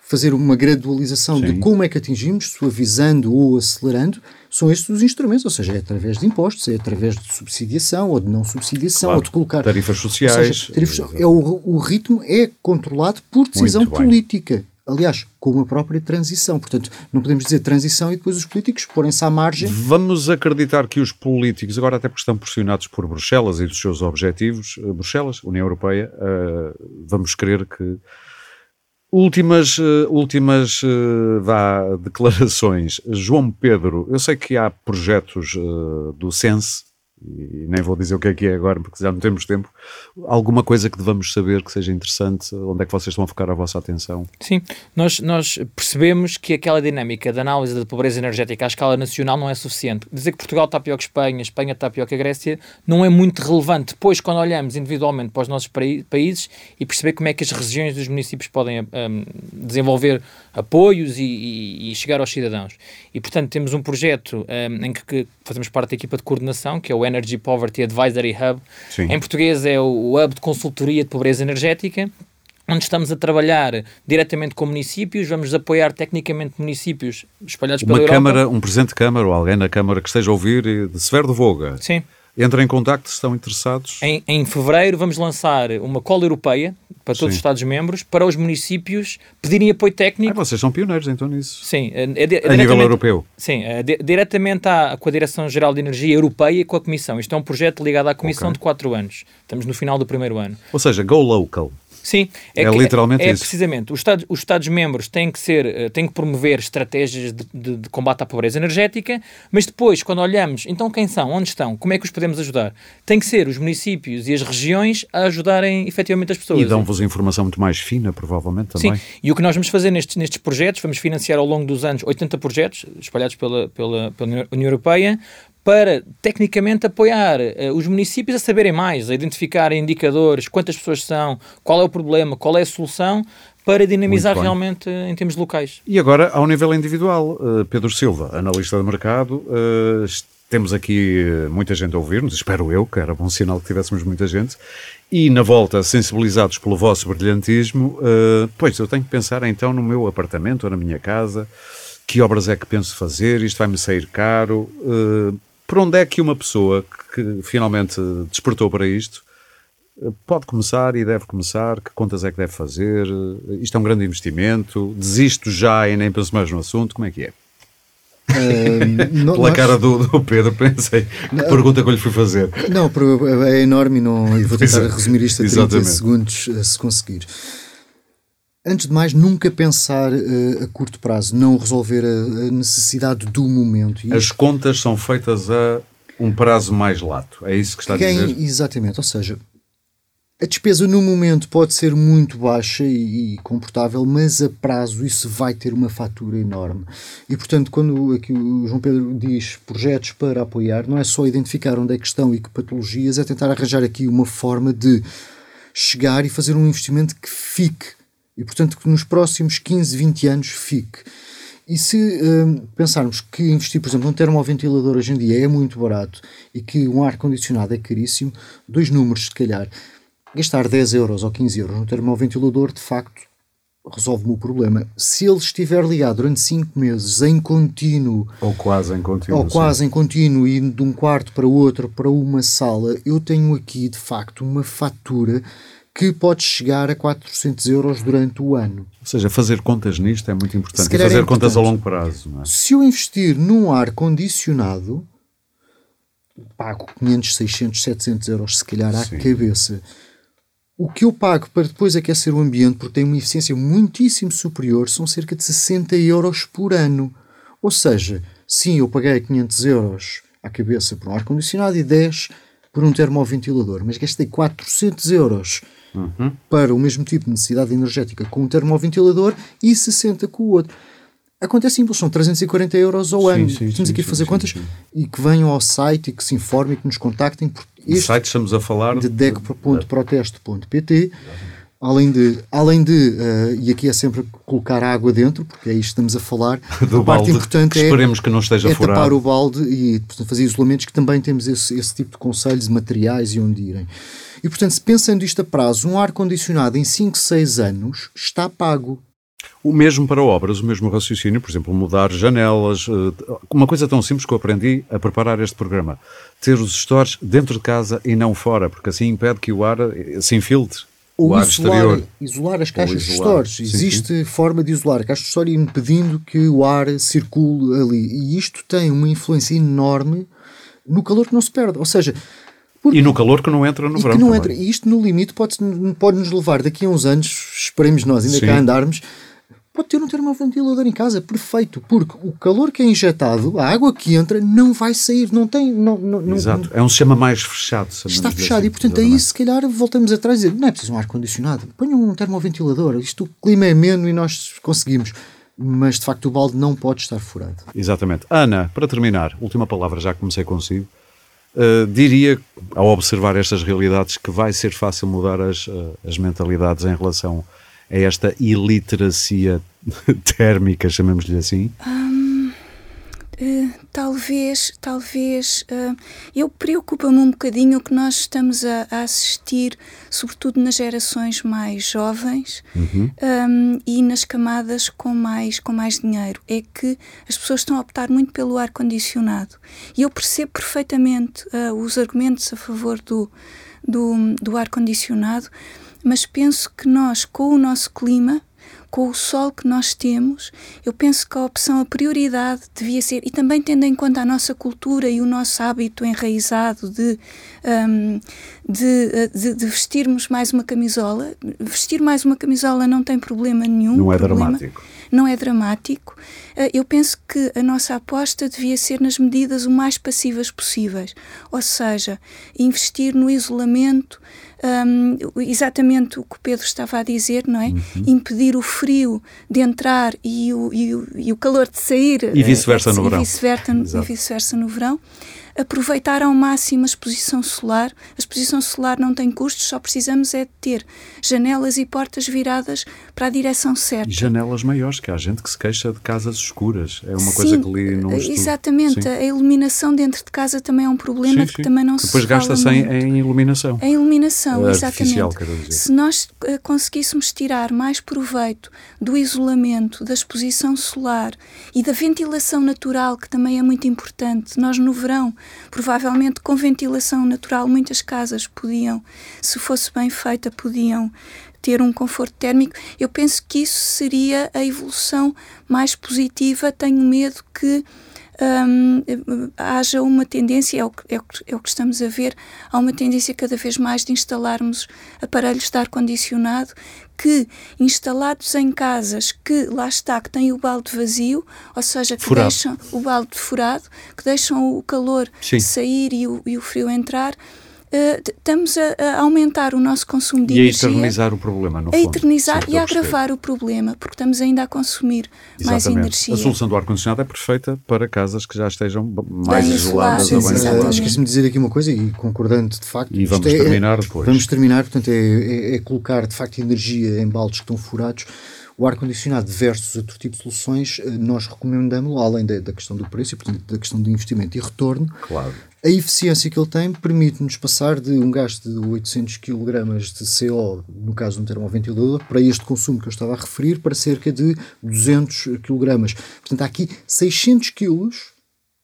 S4: fazer uma gradualização Sim. de como é que atingimos, suavizando ou acelerando, são estes os instrumentos, ou seja, é através de impostos, é através de subsidiação ou de não subsidiação, claro. ou de colocar
S1: tarifas sociais.
S4: Seja, tarifas, é o, o, ritmo é controlado por decisão política. Aliás, com a própria transição. Portanto, não podemos dizer transição e depois os políticos porem-se à margem.
S1: Vamos acreditar que os políticos, agora até porque estão pressionados por Bruxelas e dos seus objetivos, eh, Bruxelas, União Europeia, uh, vamos querer que Últimas, uh, últimas uh, vá, declarações. João Pedro, eu sei que há projetos uh, do Sense, e nem vou dizer o que é que é agora, porque já não temos tempo. Alguma coisa que devamos saber que seja interessante? Onde é que vocês estão a focar a vossa atenção?
S3: Sim, nós, nós percebemos que aquela dinâmica de análise da pobreza energética à escala nacional não é suficiente. Dizer que Portugal está pior que Espanha, Espanha está pior que a Grécia, não é muito relevante. Depois, quando olhamos individualmente para os nossos países e perceber como é que as regiões dos municípios podem um, desenvolver apoios e, e, e, chegar aos cidadãos. E, portanto, temos um projeto um, em que, que fazemos parte da equipa de coordenação, que é o Energy Poverty Advisory Hub. Sim. Em português é o Hub de Consultoria de Pobreza Energética, onde estamos a trabalhar diretamente com municípios, vamos apoiar tecnicamente municípios espalhados
S1: Uma
S3: pela
S1: Câmara, Um presidente de Câmara ou alguém na Câmara que esteja a ouvir de Severo de Voga.
S3: Sim.
S1: Entrem em contacto se estão interessados.
S3: Em, em fevereiro vamos lançar uma cola europeia para todos Sim. os Estados-membros, para os municípios pedirem apoio técnico.
S1: Ah, vocês são pioneiros então nisso.
S3: Sim. É,
S1: é, a nível europeu.
S3: Sim, é, diretamente à, com a Direção-Geral de Energia Europeia e com a Comissão. Isto é um projeto ligado à Comissão okay. de quatro anos. Estamos no final do primeiro ano.
S1: Ou seja, go local.
S3: Sim,
S1: é, é literalmente
S3: é,
S1: isso.
S3: precisamente. Os Estados, os Estados-membros têm que ser, eh, têm que promover estratégias de, de, de, combate à pobreza energética, mas depois, quando olhamos, então quem são, onde estão, como é que os podemos ajudar? Tem que ser os municípios e as regiões a ajudarem efetivamente as pessoas.
S1: E dão-vos informação muito mais fina, provavelmente também.
S3: Sim, e o que nós vamos fazer nestes, nestes projetos, vamos financiar ao longo dos anos 80 projetos espalhados pela, pela, pela União Europeia, para tecnicamente apoiar uh, os municípios a saberem mais, a identificar indicadores, quantas pessoas são, qual é o problema, qual é a solução, para dinamizar realmente uh, em termos locais.
S1: E agora, ao nível individual, uh, Pedro Silva, analista de mercado, temos aqui muita gente a ouvir-nos, espero eu, que era bom sinal que tivéssemos muita gente, e na volta, sensibilizados pelo vosso brilhantismo, pois eu tenho que pensar então no meu apartamento ou na minha casa, que obras é que penso fazer, isto vai-me sair caro, por onde é que uma pessoa que finalmente despertou para isto pode começar e deve começar? Que contas é que deve fazer? Isto é um grande investimento? Desisto já e nem penso mais no assunto? Como é que é? Uh, Pela nós... cara do, do, Pedro, pensei que não, pergunta que eu lhe fui fazer.
S4: Não, é enorme e, não, e vou tentar resumir isto a 30 Exatamente. segundos eh, se conseguir. Antes de mais, nunca pensar uh, a curto prazo, não resolver a, a necessidade do momento.
S1: E As contas são feitas a um prazo mais lato, é isso que está Quem, a dizer?
S4: Exatamente, ou seja, a despesa no momento pode ser muito baixa e, e, comportável, mas a prazo isso vai ter uma fatura enorme. E portanto, quando aqui o João Pedro diz projetos para apoiar, não é só identificar onde é que estão e que patologias, é tentar arranjar aqui uma forma de chegar e fazer um investimento que fique e, portanto, que nos próximos 15, 20 anos fique. E se hum, pensarmos que investir, por exemplo, num termoventilador hoje em dia é muito barato e que um ar-condicionado é caríssimo, dois números, se calhar, gastar 10 euros ou 15 euros no termoventilador, de facto, resolve-me o problema. Se ele estiver ligado durante 5 meses em contínuo,
S1: ou quase em contínuo,
S4: ou quase em contínuo, indo de um quarto para outro, para uma sala, eu tenho aqui, de facto, uma fatura que pode chegar a 400 euros durante o ano.
S1: Ou seja, fazer contas nisto é muito importante. E fazer é importante. contas a longo prazo. É?
S4: Se eu investir num ar-condicionado, pago 500, 600, 700 euros se calhar à Sim. cabeça. O que eu pago para depois aquecer o ambiente, porque tem uma eficiência muitíssimo superior, são cerca de 60 euros por ano. Ou seja, sim, eu paguei 500 euros à cabeça por um ar-condicionado e 10 por um termoventilador, mas gastei 400 euros uhum. para o mesmo tipo de necessidade energética com um termoventilador e 60 com o outro. Acontece simples, são 340 euros ao
S1: Sim,
S4: ano.
S1: sim,
S4: Temos
S1: sim,
S4: aqui
S1: sim,
S4: fazer contas e que venham ao site e que se informem, que nos contactem. Por
S1: De
S4: este
S1: site estamos a falar
S4: de decpro.protesto.pt. Além de, além de eh, e aqui é sempre colocar água dentro, porque é isto que estamos a falar.
S1: do
S4: a parte
S1: balde,
S4: importante é
S1: esperemos que não esteja
S4: é
S1: furado.
S4: tapar o balde e portanto, fazer isolamentos, que também temos esse, esse tipo de conselhos de materiais e onde irem. E portanto, se pensando isto a prazo, um ar-condicionado em 5, 6 anos está pago.
S1: O mesmo para obras, o mesmo raciocínio, por exemplo, mudar janelas. eh, Uma coisa tão simples que eu aprendi a preparar este programa: ter os stores dentro de casa e não fora, porque assim impede que o ar eh, se infiltre. o
S4: Ou
S1: ar
S4: isolar,
S1: exterior.
S4: isolar as caixas de stores.
S1: Sim,
S4: Existe forma de isolar a caixa de store impedindo que o ar circule ali. E isto tem uma influência enorme no calor que não se perde. Ou seja,
S1: E no calor que não entra no
S4: e
S1: verão.
S4: que não
S1: também.
S4: entra. E isto, no limite, pode, pode nos levar daqui a uns anos, esperemos nós ainda
S1: Sim.
S4: cá andarmos, pode ter um termoventilador em casa, perfeito, porque o calor que é injetado, a água que entra, não vai sair, não tem. Não, não, não-
S1: Exato. É um sistema mais fechado.
S4: Está fechado
S1: assim.
S4: e, portanto, aí se calhar voltamos atrás e dizer: não é preciso um ar-condicionado, ponha um termoventilador, isto o clima é ameno e nós conseguimos. Mas de facto o balde não pode estar furado.
S1: Exatamente. Ana, para terminar, última palavra, já comecei consigo. Uh, diria, ao observar estas realidades, que vai ser fácil mudar as, uh, as mentalidades em relação a esta iliteracia térmica, chamemos-lhe assim.
S2: Eh, talvez, talvez. eh, eu preocupa-me um bocadinho o que nós estamos a, a assistir, sobretudo nas gerações mais jovens um, e nas camadas com mais, com mais dinheiro. É que as pessoas estão a optar muito pelo ar-condicionado. E eu percebo perfeitamente eh, os argumentos a favor do, do, do ar-condicionado, mas penso que nós, com o nosso clima, com o sol que nós temos, eu penso que a opção, a prioridade devia ser, e também tendo em conta a nossa cultura e o nosso hábito enraizado de, hum, de, de- de vestirmos mais uma camisola. Vestir mais uma camisola não tem problema nenhum.
S1: Não é
S2: problema-
S1: dramático.
S2: Não é dramático. Eh, Eu penso que a nossa aposta devia ser nas medidas o mais passivas possíveis, ou seja, investir no isolamento, hum, exatamente o que o Pedro estava a dizer, não é?
S1: Uhum.
S2: Impedir o frio de entrar e o, e o, e o calor de sair.
S1: E vice-versa
S2: eh, e
S1: verão.
S2: vice-versa no- e
S1: Exato.
S2: vice-versa no verão. Aproveitar ao máximo a exposição solar. A exposição solar não tem custos, só precisamos é de ter janelas e portas viradas para a direção certa.
S1: E janelas maiores, que há gente que se queixa de casas escuras. É uma coisa
S2: Sim,
S1: que li num estudo.
S2: Exatamente,
S1: Sim.
S2: a iluminação dentro de casa também é um problema
S1: Sim,
S2: que também não se
S1: Depois
S2: fala
S1: gasta-se em, em iluminação.
S2: A iluminação,
S1: Artificial,
S2: exatamente. Se nós eh, conseguíssemos tirar mais proveito do isolamento, da exposição solar e da ventilação natural, que também é muito importante, nós no verão, provavelmente com ventilação natural, muitas casas podiam, se fosse bem feita, podiam ter um conforto térmico. Eu penso que isso seria a evolução mais positiva. Tenho medo que hum, haja uma tendência, é o, é, é o que estamos a ver, há uma tendência cada vez mais de instalarmos aparelhos de ar-condicionado que, instalados em casas que, lá está, que têm o balde vazio, ou seja, que
S1: Furado.
S2: deixam o balde furado, que deixam o calor
S1: Sim.
S2: sair e o, e o frio entrar, eh, estamos a, a aumentar o nosso consumo de
S1: E a
S2: energia
S1: eternizar o problema, no
S2: a
S1: fundo.
S2: eternizar
S1: Sim,
S2: e a agravar o problema, porque estamos ainda a consumir mais
S1: Exatamente.
S2: energia.
S1: A solução do ar-condicionado é perfeita para casas que já estejam mais
S2: Bem
S1: isoladas
S4: Sim,
S2: exatamente.
S1: isoladas.
S4: Esqueci-me de dizer aqui uma coisa e concordando de facto.
S1: E vamos
S4: é- é-
S1: terminar depois.
S4: Vamos terminar, portanto, é, é- é colocar de facto energia em baldes que estão furados. O ar-condicionado versus outro tipo de soluções, eh, nós recomendamos, além da, da questão do preço e portanto da questão de investimento e retorno,
S1: Claro.
S4: A eficiência que ele tem permite-nos passar de um gasto de 800 kg de CO, no caso de um termoventilador, para este consumo que eu estava a referir, para cerca de 200 kg. Portanto, há aqui 600 kg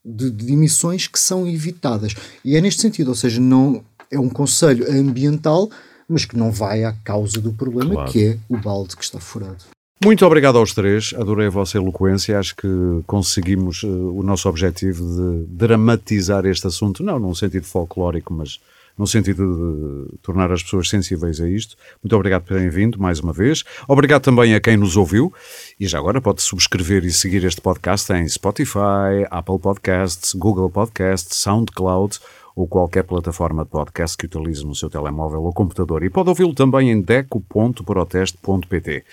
S4: de, de emissões que são evitadas. E é neste sentido, ou seja, não é um conselho ambiental, mas que não vai à causa do problema,
S1: Claro.
S4: que é o balde que está furado.
S1: Muito obrigado aos três, adorei a vossa eloquência, acho que conseguimos eh, o nosso objetivo de dramatizar este assunto, não num sentido folclórico, mas no sentido de tornar as pessoas sensíveis a isto. Muito obrigado por terem vindo mais uma vez. Obrigado também a quem nos ouviu e já agora pode subscrever e seguir este podcast em Spotify, Apple Podcasts, Google Podcasts, SoundCloud ou qualquer plataforma de podcast que utilize no seu telemóvel ou computador. E pode ouvi-lo também em deco.proteste.pt.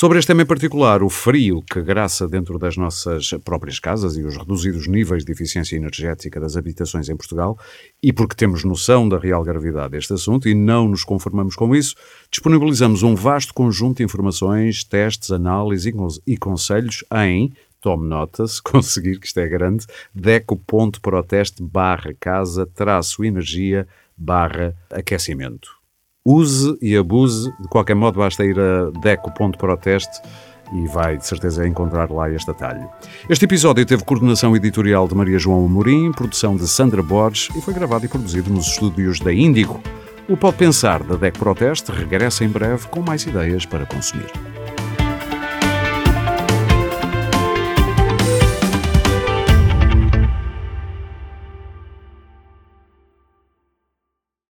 S1: Sobre este tema em particular, o frio que graça dentro das nossas próprias casas e os reduzidos níveis de eficiência energética das habitações em Portugal, e porque temos noção da real gravidade deste assunto e não nos conformamos com isso, disponibilizamos um vasto conjunto de informações, testes, análises e conselhos em tome nota, se conseguir, que isto é grande, deco.proteste barra casa traço energia barra aquecimento. Use e abuse, de qualquer modo basta ir a deco.proteste e vai de certeza encontrar lá este atalho. Este episódio teve coordenação editorial de Maria João Amorim, produção de Sandra Borges e foi gravado e produzido nos estúdios da Índigo. O Pode Pensar da DEC Proteste regressa em breve com mais ideias para consumir.